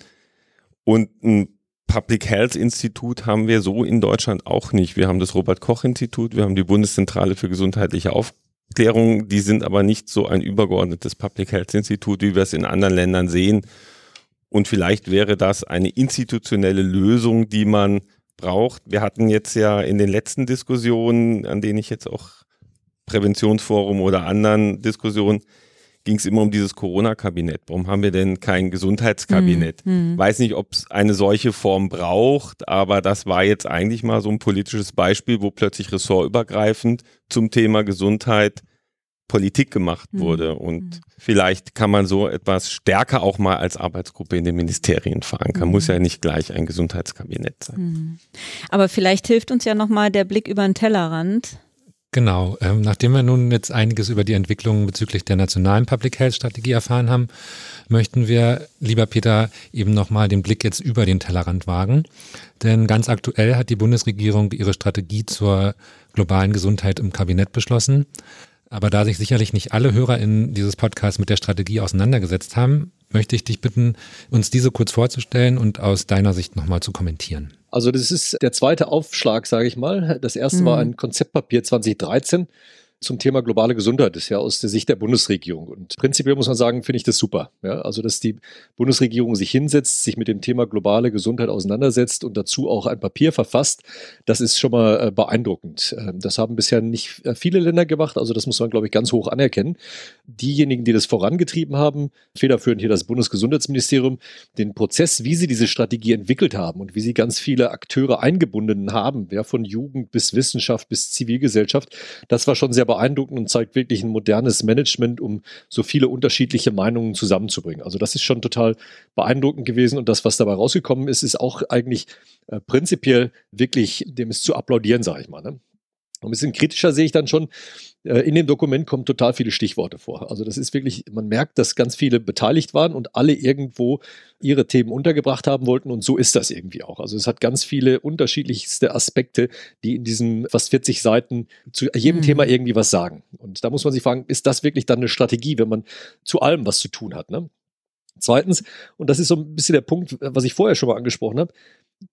Und ein Public Health Institut haben wir so in Deutschland auch nicht. Wir haben das Robert Koch Institut, wir haben die Bundeszentrale für gesundheitliche Aufklärung, die sind aber nicht so ein übergeordnetes Public Health Institut, wie wir es in anderen Ländern sehen. Und vielleicht wäre das eine institutionelle Lösung, die man braucht. Wir hatten jetzt ja in den letzten Diskussionen, an denen ich jetzt auch Präventionsforum oder anderen Diskussionen ging es immer um dieses Corona-Kabinett. Warum haben wir denn kein Gesundheitskabinett? Mhm. Weiß nicht, ob es eine solche Form braucht, aber das war jetzt eigentlich mal so ein politisches Beispiel, wo plötzlich ressortübergreifend zum Thema Gesundheit Politik gemacht hm. wurde. Und mhm. vielleicht kann man so etwas stärker auch mal als Arbeitsgruppe in den Ministerien verankern. Mhm. Muss ja nicht gleich ein Gesundheitskabinett sein. Mhm. Aber vielleicht hilft uns ja nochmal der Blick über den Tellerrand. Genau. Ähm, nachdem wir nun jetzt einiges über die Entwicklung bezüglich der nationalen Public Health Strategie erfahren haben, möchten wir, lieber Peter, eben nochmal den Blick jetzt über den Tellerrand wagen. Denn ganz aktuell hat die Bundesregierung ihre Strategie zur globalen Gesundheit im Kabinett beschlossen. Aber da sich sicherlich nicht alle HörerInnen dieses Podcasts mit der Strategie auseinandergesetzt haben, möchte ich dich bitten, uns diese kurz vorzustellen und aus deiner Sicht nochmal zu kommentieren. Also das ist der zweite Aufschlag, sage ich mal. Das erste mhm. war ein Konzeptpapier 2013 zum Thema globale Gesundheit ist ja aus der Sicht der Bundesregierung. Und prinzipiell muss man sagen, finde ich das super. Ja, also, dass die Bundesregierung sich hinsetzt, sich mit dem Thema globale Gesundheit auseinandersetzt und dazu auch ein Papier verfasst, das ist schon mal äh, beeindruckend. Ähm, das haben bisher nicht äh, viele Länder gemacht, also das muss man, glaube ich, ganz hoch anerkennen. Diejenigen, die das vorangetrieben haben, federführend hier das Bundesgesundheitsministerium, den Prozess, wie sie diese Strategie entwickelt haben und wie sie ganz viele Akteure eingebunden haben, ja, von Jugend bis Wissenschaft bis Zivilgesellschaft, das war schon sehr beeindruckend und zeigt wirklich ein modernes Management, um so viele unterschiedliche Meinungen zusammenzubringen. Also das ist schon total beeindruckend gewesen und das, was dabei rausgekommen ist, ist auch eigentlich äh, prinzipiell wirklich, dem ist zu applaudieren, sage ich mal. Ne? Ein bisschen kritischer sehe ich dann schon, äh, in dem Dokument kommen total viele Stichworte vor. Also das ist wirklich, man merkt, dass ganz viele beteiligt waren und alle irgendwo ihre Themen untergebracht haben wollten und so ist das irgendwie auch. Also es hat ganz viele unterschiedlichste Aspekte, die in diesen fast 40 Seiten zu jedem mhm. Thema irgendwie was sagen. Und da muss man sich fragen, ist das wirklich dann eine Strategie, wenn man zu allem was zu tun hat? Ne? Zweitens, und das ist so ein bisschen der Punkt, was ich vorher schon mal angesprochen habe,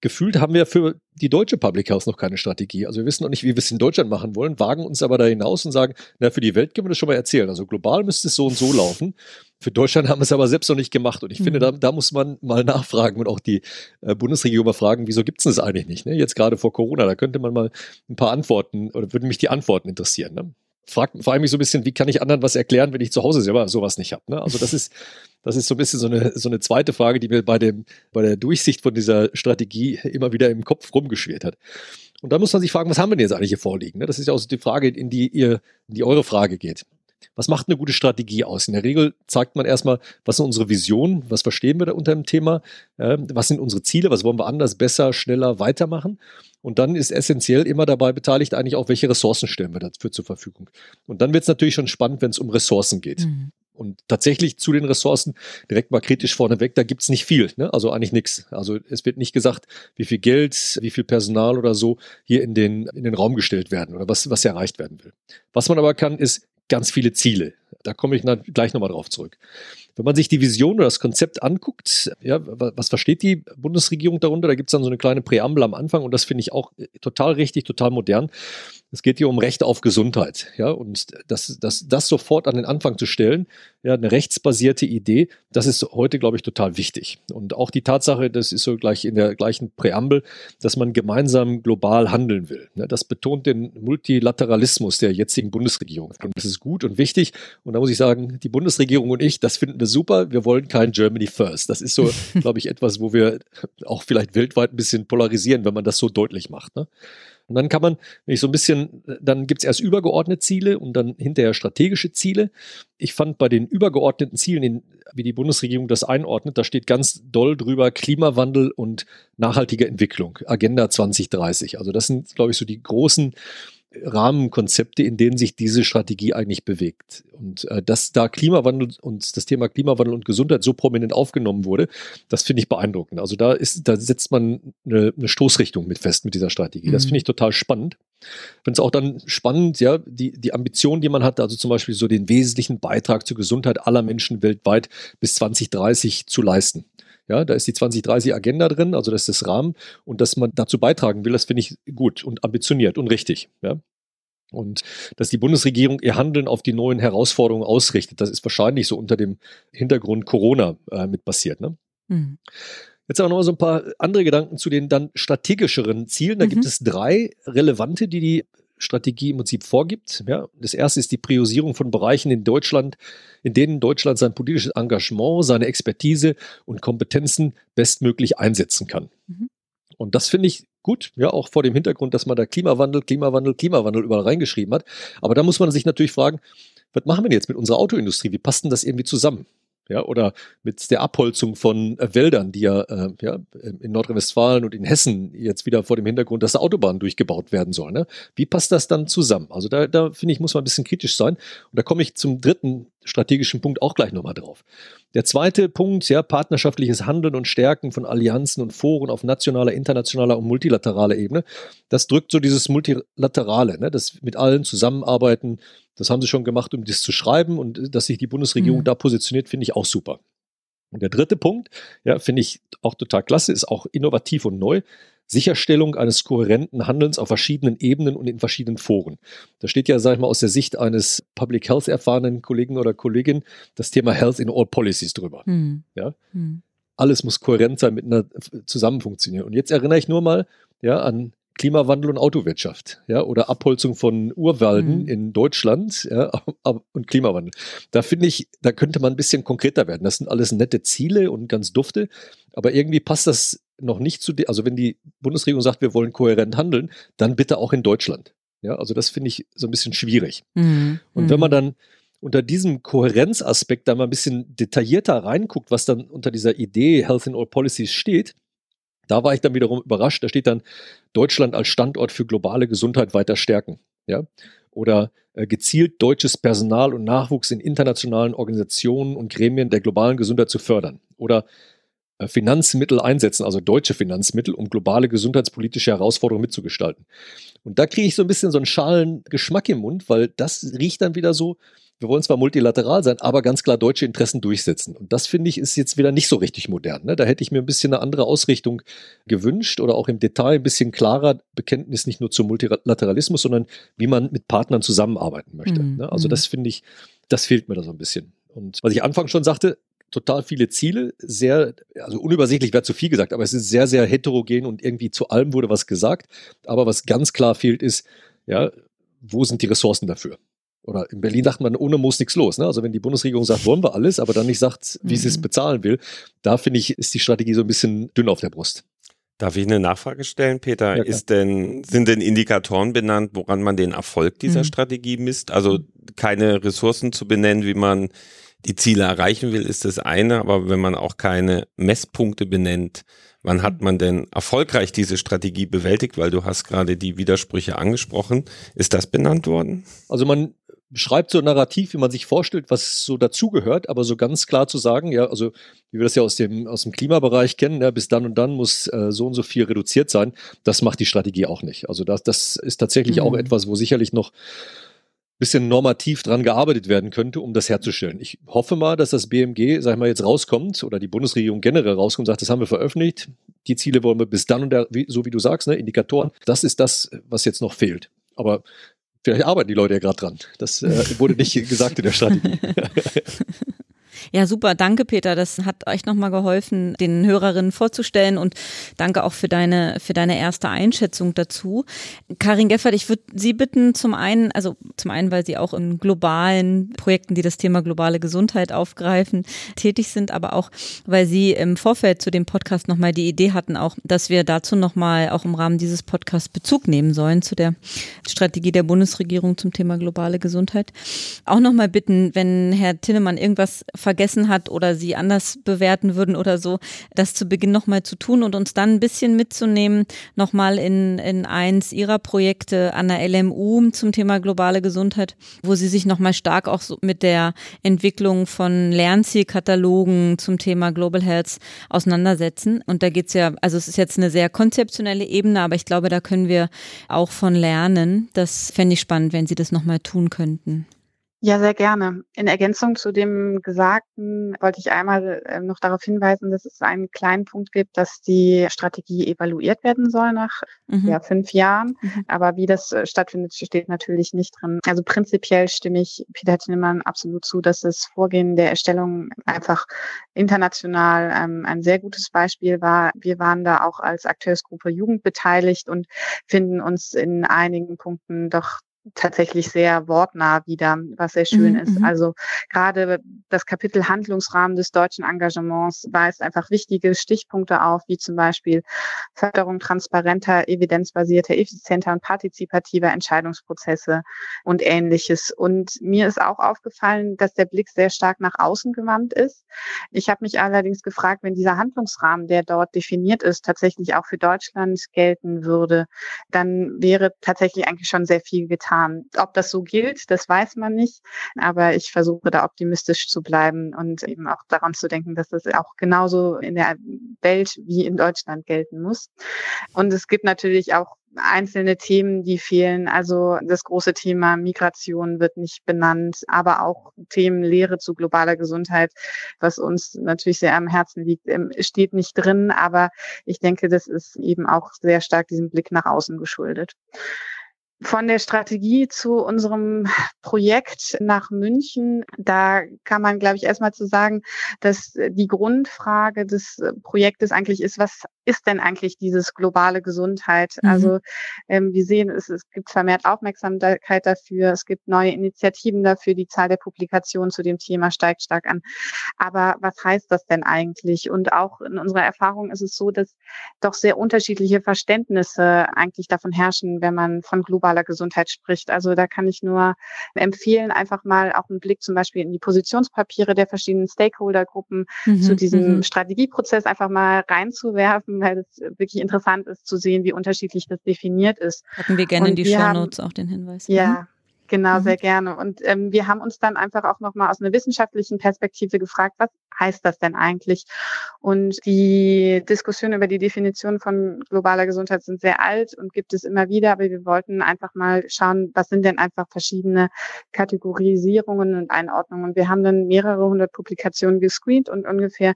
gefühlt haben wir für die deutsche Public Health noch keine Strategie. Also wir wissen noch nicht, wie wir es in Deutschland machen wollen, wagen uns aber da hinaus und sagen, na, für die Welt können wir das schon mal erzählen. Also global müsste es so und so laufen. Für Deutschland haben wir es aber selbst noch nicht gemacht. Und ich mhm. finde, da, da, muss man mal nachfragen und auch die äh, Bundesregierung mal fragen, wieso gibt es das eigentlich nicht? Ne? Jetzt gerade vor Corona, da könnte man mal ein paar Antworten oder würden mich die Antworten interessieren. Ne? Frag, frage mich so ein bisschen, wie kann ich anderen was erklären, wenn ich zu Hause selber sowas nicht habe. Ne? Also das ist, das ist so ein bisschen so eine, so eine zweite Frage, die mir bei, dem, bei der Durchsicht von dieser Strategie immer wieder im Kopf rumgeschwert hat. Und da muss man sich fragen, was haben wir denn jetzt eigentlich hier vorliegen? Ne? Das ist ja auch so die Frage, in die ihr, in die eure Frage geht. Was macht eine gute Strategie aus? In der Regel zeigt man erstmal, was sind unsere Visionen, was verstehen wir da unter dem Thema, äh, was sind unsere Ziele, was wollen wir anders, besser, schneller weitermachen. Und dann ist essentiell immer dabei beteiligt eigentlich auch, welche Ressourcen stellen wir dafür zur Verfügung. Und dann wird es natürlich schon spannend, wenn es um Ressourcen geht. Mhm. Und tatsächlich zu den Ressourcen, direkt mal kritisch vorneweg, da gibt's nicht viel, ne? also eigentlich nichts. Also es wird nicht gesagt, wie viel Geld, wie viel Personal oder so hier in den, in den Raum gestellt werden oder was, was erreicht werden will. Was man aber kann, ist ganz viele Ziele. Da komme ich gleich nochmal drauf zurück. Wenn man sich die Vision oder das Konzept anguckt, ja, was versteht die Bundesregierung darunter? Da gibt es dann so eine kleine Präambel am Anfang und das finde ich auch äh, total richtig, total modern. Es geht hier um Recht auf Gesundheit. Ja, und das, das, das sofort an den Anfang zu stellen, ja, eine rechtsbasierte Idee, das ist heute, glaube ich, total wichtig. Und auch die Tatsache, das ist so gleich in der gleichen Präambel, dass man gemeinsam global handeln will. Ja, das betont den Multilateralismus der jetzigen Bundesregierung. Und das ist gut und wichtig. Und da muss ich sagen, die Bundesregierung und ich, das finden wir super. Wir wollen kein Germany First. Das ist so, glaube ich, etwas, wo wir auch vielleicht weltweit ein bisschen polarisieren, wenn man das so deutlich macht. Ne? Und dann kann man, wenn ich so ein bisschen, dann gibt es erst übergeordnete Ziele und dann hinterher strategische Ziele. Ich fand bei den übergeordneten Zielen, wie die Bundesregierung das einordnet, da steht ganz doll drüber Klimawandel und nachhaltige Entwicklung, Agenda 2030. Also das sind, glaube ich, so die großen Rahmenkonzepte, in denen sich diese Strategie eigentlich bewegt. Und äh, dass da Klimawandel und das Thema Klimawandel und Gesundheit so prominent aufgenommen wurde, das finde ich beeindruckend. Also da ist, da setzt man eine, eine Stoßrichtung mit fest mit dieser Strategie. Mhm. Das finde ich total spannend. Ich finde es auch dann spannend, ja, die, die Ambition, die man hat, also zum Beispiel so den wesentlichen Beitrag zur Gesundheit aller Menschen weltweit bis 2030 zu leisten. Ja, da ist die 2030 Agenda drin, also das ist das Rahmen. Und dass man dazu beitragen will, das finde ich gut und ambitioniert und richtig. Ja. Und dass die Bundesregierung ihr Handeln auf die neuen Herausforderungen ausrichtet, das ist wahrscheinlich so unter dem Hintergrund Corona äh, mit passiert. Ne? Mhm. Jetzt aber noch mal so ein paar andere Gedanken zu den dann strategischeren Zielen. Da mhm. gibt es drei relevante, die die Strategie im Prinzip vorgibt. Ja, das erste ist die Priorisierung von Bereichen in Deutschland, in denen Deutschland sein politisches Engagement, seine Expertise und Kompetenzen bestmöglich einsetzen kann. Mhm. Und das finde ich gut, ja, auch vor dem Hintergrund, dass man da Klimawandel, Klimawandel, Klimawandel überall reingeschrieben hat. Aber da muss man sich natürlich fragen, was machen wir jetzt mit unserer Autoindustrie? Wie passt denn das irgendwie zusammen? Ja, oder mit der Abholzung von äh, Wäldern, die ja, äh, ja in Nordrhein-Westfalen und in Hessen jetzt wieder vor dem Hintergrund, dass Autobahnen durchgebaut werden sollen. Ne? Wie passt das dann zusammen? Also da, da finde ich, muss man ein bisschen kritisch sein. Und da komme ich zum dritten strategischen Punkt auch gleich nochmal drauf. Der zweite Punkt, ja, partnerschaftliches Handeln und Stärken von Allianzen und Foren auf nationaler, internationaler und multilateraler Ebene, das drückt so dieses Multilaterale, ne, das mit allen zusammenarbeiten, das haben sie schon gemacht, um das zu schreiben und dass sich die Bundesregierung mhm. da positioniert, finde ich auch super. Und der dritte Punkt, ja, finde ich auch total klasse, ist auch innovativ und neu. Sicherstellung eines kohärenten Handelns auf verschiedenen Ebenen und in verschiedenen Foren. Da steht ja, sag ich mal, aus der Sicht eines Public Health erfahrenen Kollegen oder Kollegin das Thema Health in All Policies drüber. Mhm. Ja? Mhm. Alles muss kohärent sein, miteinander zusammen funktionieren. Und jetzt erinnere ich nur mal ja, an Klimawandel und Autowirtschaft, ja, oder Abholzung von Urwalden mhm. in Deutschland, ja, und Klimawandel. Da finde ich, da könnte man ein bisschen konkreter werden. Das sind alles nette Ziele und ganz dufte, aber irgendwie passt das noch nicht zu, also wenn die Bundesregierung sagt, wir wollen kohärent handeln, dann bitte auch in Deutschland. Ja, also das finde ich so ein bisschen schwierig. Mhm. Und wenn man mhm. dann unter diesem Kohärenzaspekt da mal ein bisschen detaillierter reinguckt, was dann unter dieser Idee Health in All Policies steht, da war ich dann wiederum überrascht. Da steht dann Deutschland als Standort für globale Gesundheit weiter stärken. Ja? Oder äh, gezielt deutsches Personal und Nachwuchs in internationalen Organisationen und Gremien der globalen Gesundheit zu fördern. Oder Finanzmittel einsetzen, also deutsche Finanzmittel, um globale gesundheitspolitische Herausforderungen mitzugestalten. Und da kriege ich so ein bisschen so einen schalen Geschmack im Mund, weil das riecht dann wieder so, wir wollen zwar multilateral sein, aber ganz klar deutsche Interessen durchsetzen. Und das finde ich ist jetzt wieder nicht so richtig modern. Ne? Da hätte ich mir ein bisschen eine andere Ausrichtung gewünscht oder auch im Detail ein bisschen klarer Bekenntnis nicht nur zum Multilateralismus, sondern wie man mit Partnern zusammenarbeiten möchte. Mhm. Ne? Also mhm. das finde ich, das fehlt mir da so ein bisschen. Und was ich Anfang schon sagte, total viele Ziele, sehr, also unübersichtlich wäre zu viel gesagt, aber es ist sehr, sehr heterogen und irgendwie zu allem wurde was gesagt. Aber was ganz klar fehlt, ist, ja, wo sind die Ressourcen dafür? oder in Berlin sagt man, ohne muss nichts los. Ne? Also wenn die Bundesregierung sagt, wollen wir alles, aber dann nicht sagt, wie mhm. sie es mhm. bezahlen will, da finde ich, ist die Strategie so ein bisschen dünn auf der Brust. Darf ich eine Nachfrage stellen, Peter? Ja, ist denn, sind denn Indikatoren benannt, woran man den Erfolg dieser mhm. Strategie misst? Also keine Ressourcen zu benennen, wie man die Ziele erreichen will, ist das eine, aber wenn man auch keine Messpunkte benennt, wann hat man denn erfolgreich diese Strategie bewältigt, weil du hast gerade die Widersprüche angesprochen, ist das benannt worden? Also man beschreibt so narrativ, wie man sich vorstellt, was so dazugehört, aber so ganz klar zu sagen, ja, also wie wir das ja aus dem, aus dem Klimabereich kennen, ja, bis dann und dann muss äh, so und so viel reduziert sein, das macht die Strategie auch nicht. Also das, das ist tatsächlich mhm. auch etwas, wo sicherlich noch bisschen normativ dran gearbeitet werden könnte, um das herzustellen. Ich hoffe mal, dass das BMG, sag ich mal, jetzt rauskommt oder die Bundesregierung generell rauskommt und sagt, das haben wir veröffentlicht, die Ziele wollen wir bis dann und der, so wie du sagst, ne, Indikatoren, das ist das, was jetzt noch fehlt. Aber Vielleicht arbeiten die Leute ja gerade dran. Das äh, wurde nicht gesagt in der Strategie. Ja, super. Danke, Peter. Das hat euch nochmal geholfen, den Hörerinnen vorzustellen und danke auch für deine, für deine erste Einschätzung dazu. Karin Geffert, ich würde Sie bitten, zum einen, also zum einen, weil Sie auch in globalen Projekten, die das Thema globale Gesundheit aufgreifen, tätig sind, aber auch, weil Sie im Vorfeld zu dem Podcast nochmal die Idee hatten, auch, dass wir dazu nochmal auch im Rahmen dieses Podcasts Bezug nehmen sollen zu der Strategie der Bundesregierung zum Thema globale Gesundheit. Auch nochmal bitten, wenn Herr Tinnemann irgendwas vergessen hat oder sie anders bewerten würden oder so, das zu Beginn nochmal zu tun und uns dann ein bisschen mitzunehmen, nochmal in, in eins ihrer Projekte an der LMU zum Thema globale Gesundheit, wo sie sich nochmal stark auch so mit der Entwicklung von Lernzielkatalogen zum Thema Global Health auseinandersetzen. Und da geht's ja, also es ist jetzt eine sehr konzeptionelle Ebene, aber ich glaube, da können wir auch von lernen. Das fände ich spannend, wenn Sie das nochmal tun könnten. Ja, sehr gerne. In Ergänzung zu dem Gesagten wollte ich einmal äh, noch darauf hinweisen, dass es einen kleinen Punkt gibt, dass die Strategie evaluiert werden soll nach mhm. ja, fünf Jahren. Mhm. Aber wie das äh, stattfindet, steht natürlich nicht drin. Also prinzipiell stimme ich Peter Tinnemann absolut zu, dass das Vorgehen der Erstellung einfach international ähm, ein sehr gutes Beispiel war. Wir waren da auch als Akteursgruppe Jugend beteiligt und finden uns in einigen Punkten doch tatsächlich sehr wortnah wieder, was sehr schön mhm, ist. Mhm. Also gerade das Kapitel Handlungsrahmen des deutschen Engagements weist einfach wichtige Stichpunkte auf, wie zum Beispiel Förderung transparenter, evidenzbasierter, effizienter und partizipativer Entscheidungsprozesse und ähnliches. Und mir ist auch aufgefallen, dass der Blick sehr stark nach außen gewandt ist. Ich habe mich allerdings gefragt, wenn dieser Handlungsrahmen, der dort definiert ist, tatsächlich auch für Deutschland gelten würde, dann wäre tatsächlich eigentlich schon sehr viel getan getan. Ob das so gilt, das weiß man nicht. Aber ich versuche da optimistisch zu bleiben und eben auch daran zu denken, dass das auch genauso in der Welt wie in Deutschland gelten muss. Und es gibt natürlich auch einzelne Themen, die fehlen. Also das große Thema Migration wird nicht benannt, aber auch Themen Lehre zu globaler Gesundheit, was uns natürlich sehr am Herzen liegt, ähm, steht nicht drin. Aber ich denke, das ist eben auch sehr stark diesem Blick nach außen geschuldet von der Strategie zu unserem Projekt nach München, da kann man, glaube ich, erstmal zu sagen, dass die Grundfrage des Projektes eigentlich ist, was ist denn eigentlich dieses globale Gesundheit? Mhm. Also ähm, wir sehen, es, es gibt vermehrt Aufmerksamkeit dafür, es gibt neue Initiativen dafür, die Zahl der Publikationen zu dem Thema steigt stark an. Aber was heißt das denn eigentlich? Und auch in unserer Erfahrung ist es so, dass doch sehr unterschiedliche Verständnisse eigentlich davon herrschen, wenn man von global globaler Gesundheit spricht. Also da kann ich nur empfehlen, einfach mal auch einen Blick zum Beispiel in die Positionspapiere der verschiedenen Stakeholdergruppen mhm, zu diesem mhm. Strategieprozess einfach mal reinzuwerfen, weil es wirklich interessant ist zu sehen, wie unterschiedlich das definiert ist. Hatten wir gerne Und in die Show Notes auch den Hinweis. Ja, mhm. Genau, mhm. sehr gerne. Und ähm, wir haben uns dann einfach auch nochmal aus einer wissenschaftlichen Perspektive gefragt, was heißt das denn eigentlich? Und die Diskussionen über die Definition von globaler Gesundheit sind sehr alt und gibt es immer wieder, aber wir wollten einfach mal schauen, was sind denn einfach verschiedene Kategorisierungen und Einordnungen. Und wir haben dann mehrere hundert Publikationen gescreent und ungefähr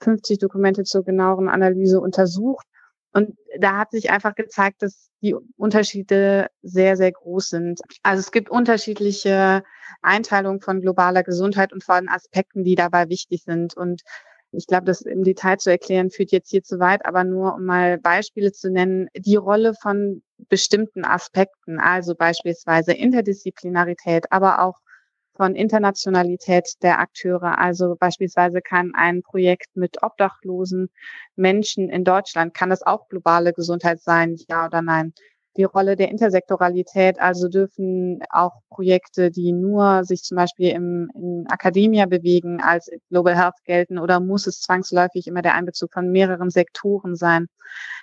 50 Dokumente zur genaueren Analyse untersucht und da hat sich einfach gezeigt, dass die Unterschiede sehr, sehr groß sind. Also es gibt unterschiedliche Einteilungen von globaler Gesundheit und vor allem Aspekten, die dabei wichtig sind. Und ich glaube, das im Detail zu erklären, führt jetzt hier zu weit, aber nur um mal Beispiele zu nennen, die Rolle von bestimmten Aspekten, also beispielsweise Interdisziplinarität, aber auch von Internationalität der Akteure. Also beispielsweise kann ein Projekt mit obdachlosen Menschen in Deutschland, kann das auch globale Gesundheit sein, ja oder nein? Die Rolle der Intersektoralität. Also dürfen auch Projekte, die nur sich zum Beispiel im, in Akademia bewegen, als Global Health gelten oder muss es zwangsläufig immer der Einbezug von mehreren Sektoren sein?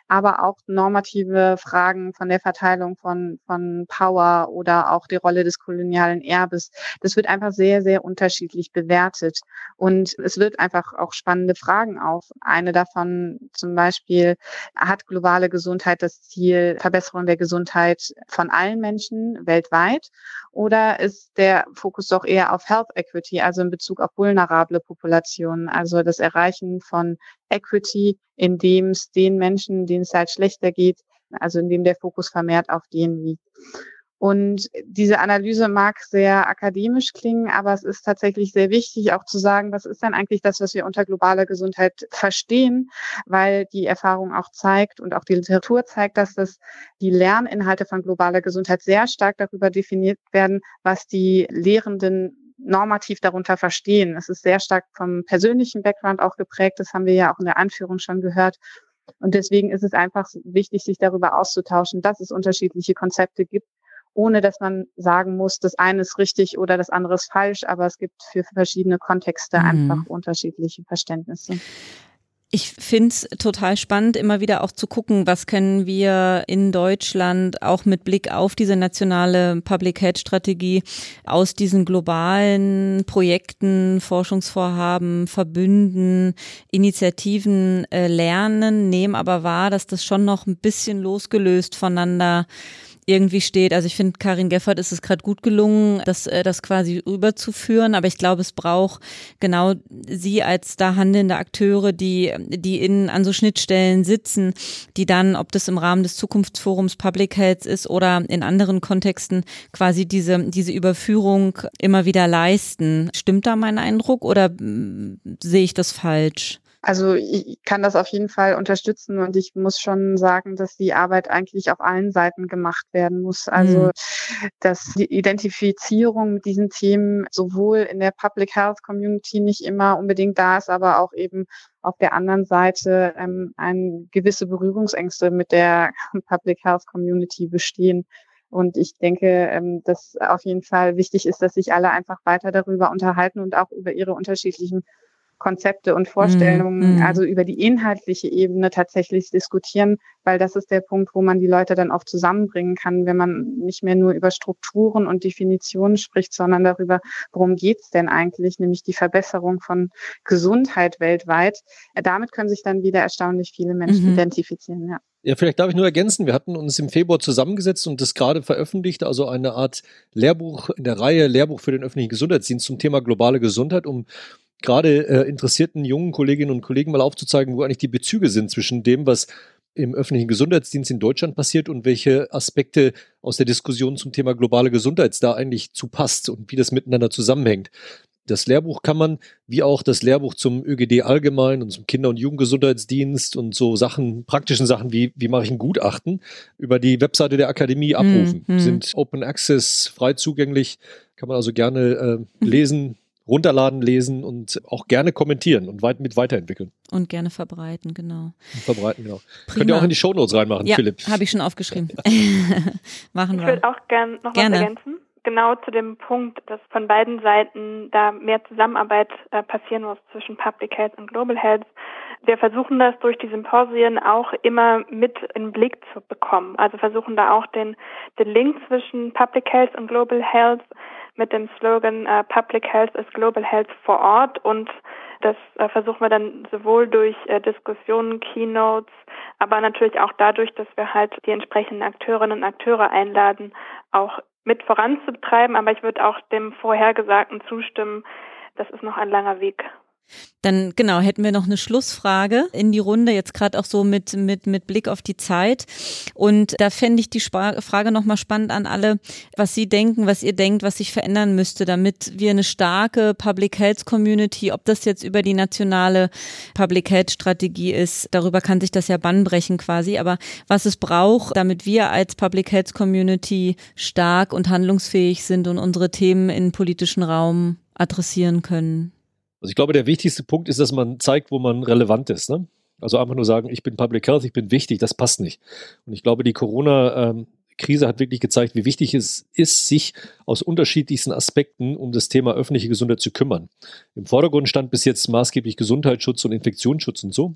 aber auch normative Fragen von der Verteilung von, von Power oder auch die Rolle des kolonialen Erbes. Das wird einfach sehr, sehr unterschiedlich bewertet. Und es wird einfach auch spannende Fragen auf. Eine davon zum Beispiel, hat globale Gesundheit das Ziel Verbesserung der Gesundheit von allen Menschen weltweit? Oder ist der Fokus doch eher auf Health Equity, also in Bezug auf vulnerable Populationen, also das Erreichen von Equity, indem es den Menschen, denen es halt schlechter geht, also indem der Fokus vermehrt auf denen liegt. Und diese Analyse mag sehr akademisch klingen, aber es ist tatsächlich sehr wichtig, auch zu sagen, was ist denn eigentlich das, was wir unter globaler Gesundheit verstehen, weil die Erfahrung auch zeigt und auch die Literatur zeigt, dass das die Lerninhalte von globaler Gesundheit sehr stark darüber definiert werden, was die Lehrenden normativ darunter verstehen. Es ist sehr stark vom persönlichen Background auch geprägt. Das haben wir ja auch in der Anführung schon gehört. Und deswegen ist es einfach wichtig, sich darüber auszutauschen, dass es unterschiedliche Konzepte gibt ohne dass man sagen muss, das eine ist richtig oder das andere ist falsch, aber es gibt für verschiedene Kontexte mhm. einfach unterschiedliche Verständnisse. Ich finde es total spannend, immer wieder auch zu gucken, was können wir in Deutschland auch mit Blick auf diese nationale Public Health Strategie aus diesen globalen Projekten, Forschungsvorhaben, Verbünden, Initiativen äh, lernen, nehmen aber wahr, dass das schon noch ein bisschen losgelöst voneinander irgendwie steht. Also ich finde, Karin Geffert ist es gerade gut gelungen, das, äh, das quasi rüberzuführen. Aber ich glaube, es braucht genau sie als da handelnde Akteure, die, die in, an so Schnittstellen sitzen, die dann, ob das im Rahmen des Zukunftsforums Public Health ist oder in anderen Kontexten, quasi diese, diese Überführung immer wieder leisten. Stimmt da mein Eindruck oder mm, sehe ich das falsch? Also ich kann das auf jeden Fall unterstützen und ich muss schon sagen, dass die Arbeit eigentlich auf allen Seiten gemacht werden muss. Also mhm. dass die Identifizierung mit diesen Themen sowohl in der Public Health Community nicht immer unbedingt da ist, aber auch eben auf der anderen Seite ähm, ein gewisse Berührungsängste mit der Public Health Community bestehen. Und ich denke, ähm, dass auf jeden Fall wichtig ist, dass sich alle einfach weiter darüber unterhalten und auch über ihre unterschiedlichen Konzepte und Vorstellungen, mm, also über die inhaltliche Ebene tatsächlich diskutieren, weil das ist der Punkt, wo man die Leute dann auch zusammenbringen kann, wenn man nicht mehr nur über Strukturen und Definitionen spricht, sondern darüber, worum geht's denn eigentlich, nämlich die Verbesserung von Gesundheit weltweit. Damit können sich dann wieder erstaunlich viele Menschen mhm. identifizieren, ja. Ja, vielleicht darf ich nur ergänzen, wir hatten uns im Februar zusammengesetzt und das gerade veröffentlicht, also eine Art Lehrbuch in der Reihe Lehrbuch für den öffentlichen Gesundheitsdienst zum Thema globale Gesundheit, um gerade äh, interessierten jungen Kolleginnen und Kollegen mal aufzuzeigen, wo eigentlich die Bezüge sind zwischen dem, was im öffentlichen Gesundheitsdienst in Deutschland passiert und welche Aspekte aus der Diskussion zum Thema globale Gesundheit da eigentlich zu passt und wie das miteinander zusammenhängt. Das Lehrbuch kann man, wie auch das Lehrbuch zum ÖGD allgemein und zum Kinder- und Jugendgesundheitsdienst und so Sachen, praktischen Sachen wie, wie mache ich ein Gutachten, über die Webseite der Akademie abrufen. Mhm. Sind Open Access, frei zugänglich, kann man also gerne äh, lesen, runterladen, lesen und auch gerne kommentieren und weit, mit weiterentwickeln. Und gerne verbreiten, genau. Und verbreiten, genau. Prima. Könnt ihr auch in die Shownotes reinmachen, ja, Philipp. habe ich schon aufgeschrieben. Machen wir. Ich würde auch gern noch gerne. was ergänzen. Genau zu dem Punkt, dass von beiden Seiten da mehr Zusammenarbeit äh, passieren muss zwischen Public Health und Global Health. Wir versuchen das durch die Symposien auch immer mit in den Blick zu bekommen. Also versuchen da auch den, den Link zwischen Public Health und Global Health mit dem Slogan äh, Public Health is Global Health vor Ort und das äh, versuchen wir dann sowohl durch äh, Diskussionen, Keynotes, aber natürlich auch dadurch, dass wir halt die entsprechenden Akteurinnen und Akteure einladen, auch mit voranzutreiben. Aber ich würde auch dem Vorhergesagten zustimmen, das ist noch ein langer Weg. Dann genau, hätten wir noch eine Schlussfrage in die Runde, jetzt gerade auch so mit, mit, mit Blick auf die Zeit. Und da fände ich die Sp Frage nochmal spannend an alle, was Sie denken, was ihr denkt, was sich verändern müsste, damit wir eine starke Public Health Community, ob das jetzt über die nationale Public Health Strategie ist, darüber kann sich das ja bannbrechen quasi, aber was es braucht, damit wir als Public Health Community stark und handlungsfähig sind und unsere Themen in politischen Raum adressieren können. Also ich glaube, der wichtigste Punkt ist, dass man zeigt, wo man relevant ist. Ne? Also einfach nur sagen, ich bin Public Health, ich bin wichtig, das passt nicht. Und ich glaube, die Corona-Krise hat wirklich gezeigt, wie wichtig es ist, sich aus unterschiedlichsten Aspekten um das Thema öffentliche Gesundheit zu kümmern. Im Vordergrund stand bis jetzt maßgeblich Gesundheitsschutz und Infektionsschutz und so.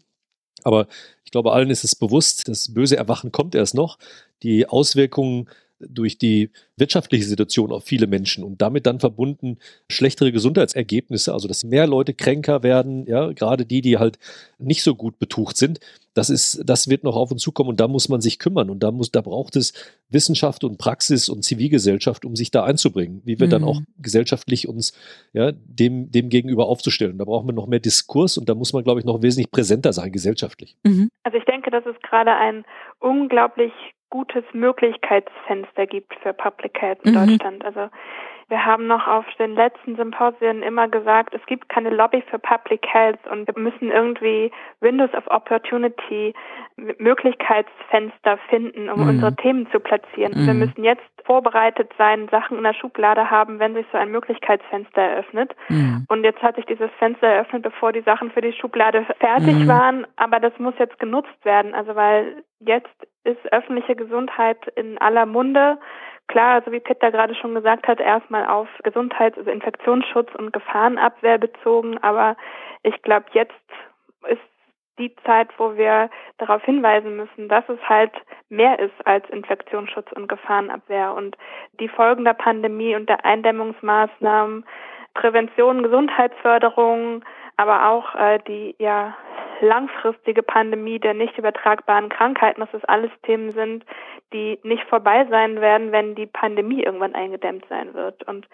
Aber ich glaube, allen ist es bewusst, das böse Erwachen kommt erst noch. Die Auswirkungen durch die wirtschaftliche Situation auf viele Menschen und damit dann verbunden schlechtere Gesundheitsergebnisse, also dass mehr Leute kränker werden, ja, gerade die, die halt nicht so gut betucht sind. Das ist, das wird noch auf uns zukommen und da muss man sich kümmern und da muss, da braucht es Wissenschaft und Praxis und Zivilgesellschaft, um sich da einzubringen, wie wir mhm. dann auch gesellschaftlich uns ja, dem, dem gegenüber aufzustellen. Da brauchen wir noch mehr Diskurs und da muss man, glaube ich, noch wesentlich präsenter sein gesellschaftlich. Mhm. Also ich denke, das ist gerade ein unglaublich gutes Möglichkeitsfenster gibt für Public Health in mhm. Deutschland. Also wir haben noch auf den letzten Symposien immer gesagt, es gibt keine Lobby für Public Health und wir müssen irgendwie Windows of Opportunity, Möglichkeitsfenster finden, um mhm. unsere Themen zu platzieren. Mhm. Wir müssen jetzt vorbereitet sein, Sachen in der Schublade haben, wenn sich so ein Möglichkeitsfenster eröffnet. Mhm. Und jetzt hat sich dieses Fenster eröffnet, bevor die Sachen für die Schublade fertig mhm. waren. Aber das muss jetzt genutzt werden. Also weil jetzt ist öffentliche Gesundheit in aller Munde. Klar, also wie Peter gerade schon gesagt hat, erstmal auf Gesundheits-, also Infektionsschutz und Gefahrenabwehr bezogen. Aber ich glaube, jetzt ist die Zeit, wo wir darauf hinweisen müssen, dass es halt mehr ist als Infektionsschutz und Gefahrenabwehr und die Folgen der Pandemie und der Eindämmungsmaßnahmen, Prävention, Gesundheitsförderung, aber auch äh, die ja langfristige Pandemie der nicht übertragbaren Krankheiten, dass das alles Themen sind, die nicht vorbei sein werden, wenn die Pandemie irgendwann eingedämmt sein wird. Und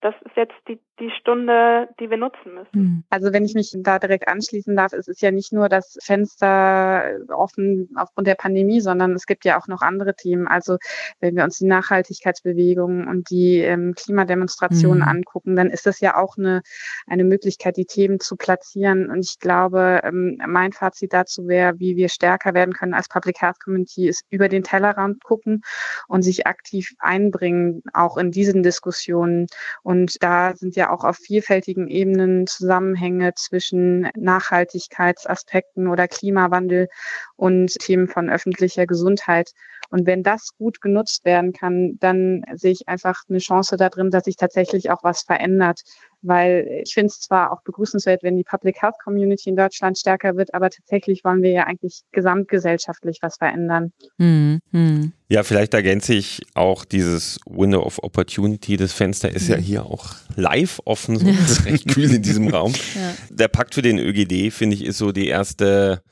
das ist jetzt die, die Stunde, die wir nutzen müssen. Hm. Also wenn ich mich da direkt anschließen darf, es ist ja nicht nur das Fenster offen aufgrund der Pandemie, sondern es gibt ja auch noch andere Themen. Also wenn wir uns die Nachhaltigkeitsbewegungen und die ähm, Klimademonstrationen mhm. angucken, dann ist das ja auch eine, eine Möglichkeit, die Themen zu platzieren. Und ich glaube, ähm, mein Fazit dazu wäre, wie wir stärker werden können als Public Health Community, ist über den Tellerrand gucken und sich aktiv einbringen, auch in diesen Diskussionen. Und da sind ja auch auf vielfältigen Ebenen Zusammenhänge zwischen Nachhaltigkeitsaspekten oder Klimawandel und Themen von öffentlicher Gesundheit. Und wenn das gut genutzt werden kann, dann sehe ich einfach eine Chance da drin, dass sich tatsächlich auch was verändert weil ich finde es zwar auch begrüßenswert, wenn die Public Health Community in Deutschland stärker wird, aber tatsächlich wollen wir ja eigentlich gesamtgesellschaftlich was verändern. Hm, hm. Ja, vielleicht ergänze ich auch dieses Window of Opportunity. Das Fenster ist ja hier auch live offen, so. Das ist recht kühl in diesem Raum. Ja. Der Pakt für den ÖGD, finde ich, ist so die erste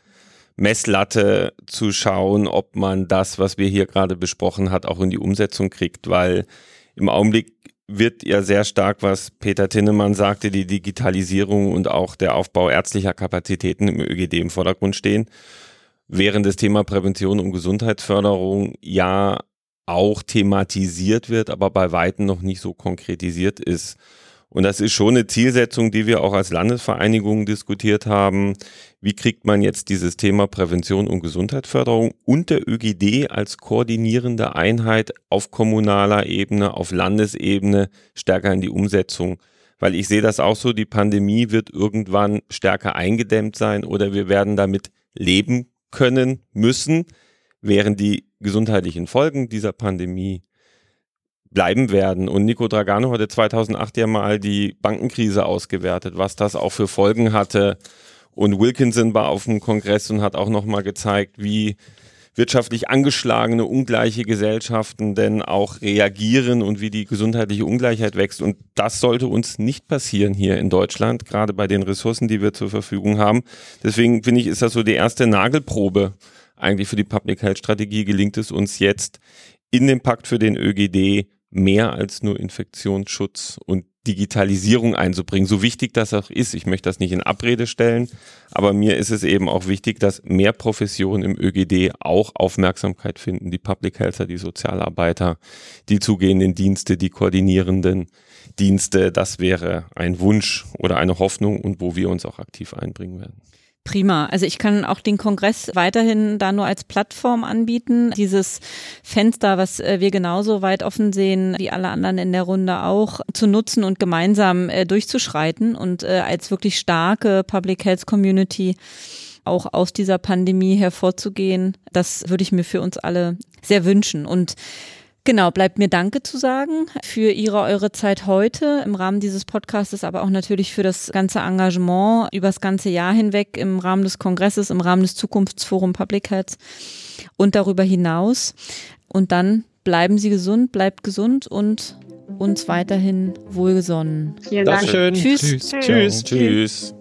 Messlatte zu schauen, ob man das, was wir hier gerade besprochen hat, auch in die Umsetzung kriegt, weil im Augenblick wird ja sehr stark, was Peter Tinnemann sagte, die Digitalisierung und auch der Aufbau ärztlicher Kapazitäten im ÖGD im Vordergrund stehen. Während das Thema Prävention und Gesundheitsförderung ja auch thematisiert wird, aber bei Weitem noch nicht so konkretisiert ist. Und das ist schon eine Zielsetzung, die wir auch als Landesvereinigung diskutiert haben. Wie kriegt man jetzt dieses Thema Prävention und Gesundheitsförderung und der ÖGD als koordinierende Einheit auf kommunaler Ebene, auf Landesebene stärker in die Umsetzung? Weil ich sehe das auch so, die Pandemie wird irgendwann stärker eingedämmt sein oder wir werden damit leben können müssen, während die gesundheitlichen Folgen dieser Pandemie bleiben werden. Und Nico Dragano hatte 2008 ja mal die Bankenkrise ausgewertet, was das auch für Folgen hatte. Und Wilkinson war auf dem Kongress und hat auch nochmal gezeigt, wie wirtschaftlich angeschlagene, ungleiche Gesellschaften denn auch reagieren und wie die gesundheitliche Ungleichheit wächst. Und das sollte uns nicht passieren hier in Deutschland, gerade bei den Ressourcen, die wir zur Verfügung haben. Deswegen finde ich, ist das so die erste Nagelprobe eigentlich für die Public Health Strategie. Gelingt es uns jetzt in dem Pakt für den ÖGD mehr als nur Infektionsschutz und Digitalisierung einzubringen. So wichtig das auch ist, ich möchte das nicht in Abrede stellen, aber mir ist es eben auch wichtig, dass mehr Professionen im ÖGD auch Aufmerksamkeit finden. Die Public Healther, die Sozialarbeiter, die zugehenden Dienste, die koordinierenden Dienste. Das wäre ein Wunsch oder eine Hoffnung und wo wir uns auch aktiv einbringen werden. Prima. Also ich kann auch den Kongress weiterhin da nur als Plattform anbieten. Dieses Fenster, was äh, wir genauso weit offen sehen wie alle anderen in der Runde auch, zu nutzen und gemeinsam äh, durchzuschreiten und äh, als wirklich starke Public Health Community auch aus dieser Pandemie hervorzugehen. Das würde ich mir für uns alle sehr wünschen. Und Genau, bleibt mir Danke zu sagen für Ihre, eure Zeit heute im Rahmen dieses Podcasts, aber auch natürlich für das ganze Engagement über das ganze Jahr hinweg im Rahmen des Kongresses, im Rahmen des Zukunftsforum Public Health und darüber hinaus. Und dann bleiben Sie gesund, bleibt gesund und uns weiterhin wohlgesonnen. Vielen Dank. Dankeschön. Tschüss. Tschüss. Tschüss. Tschüss.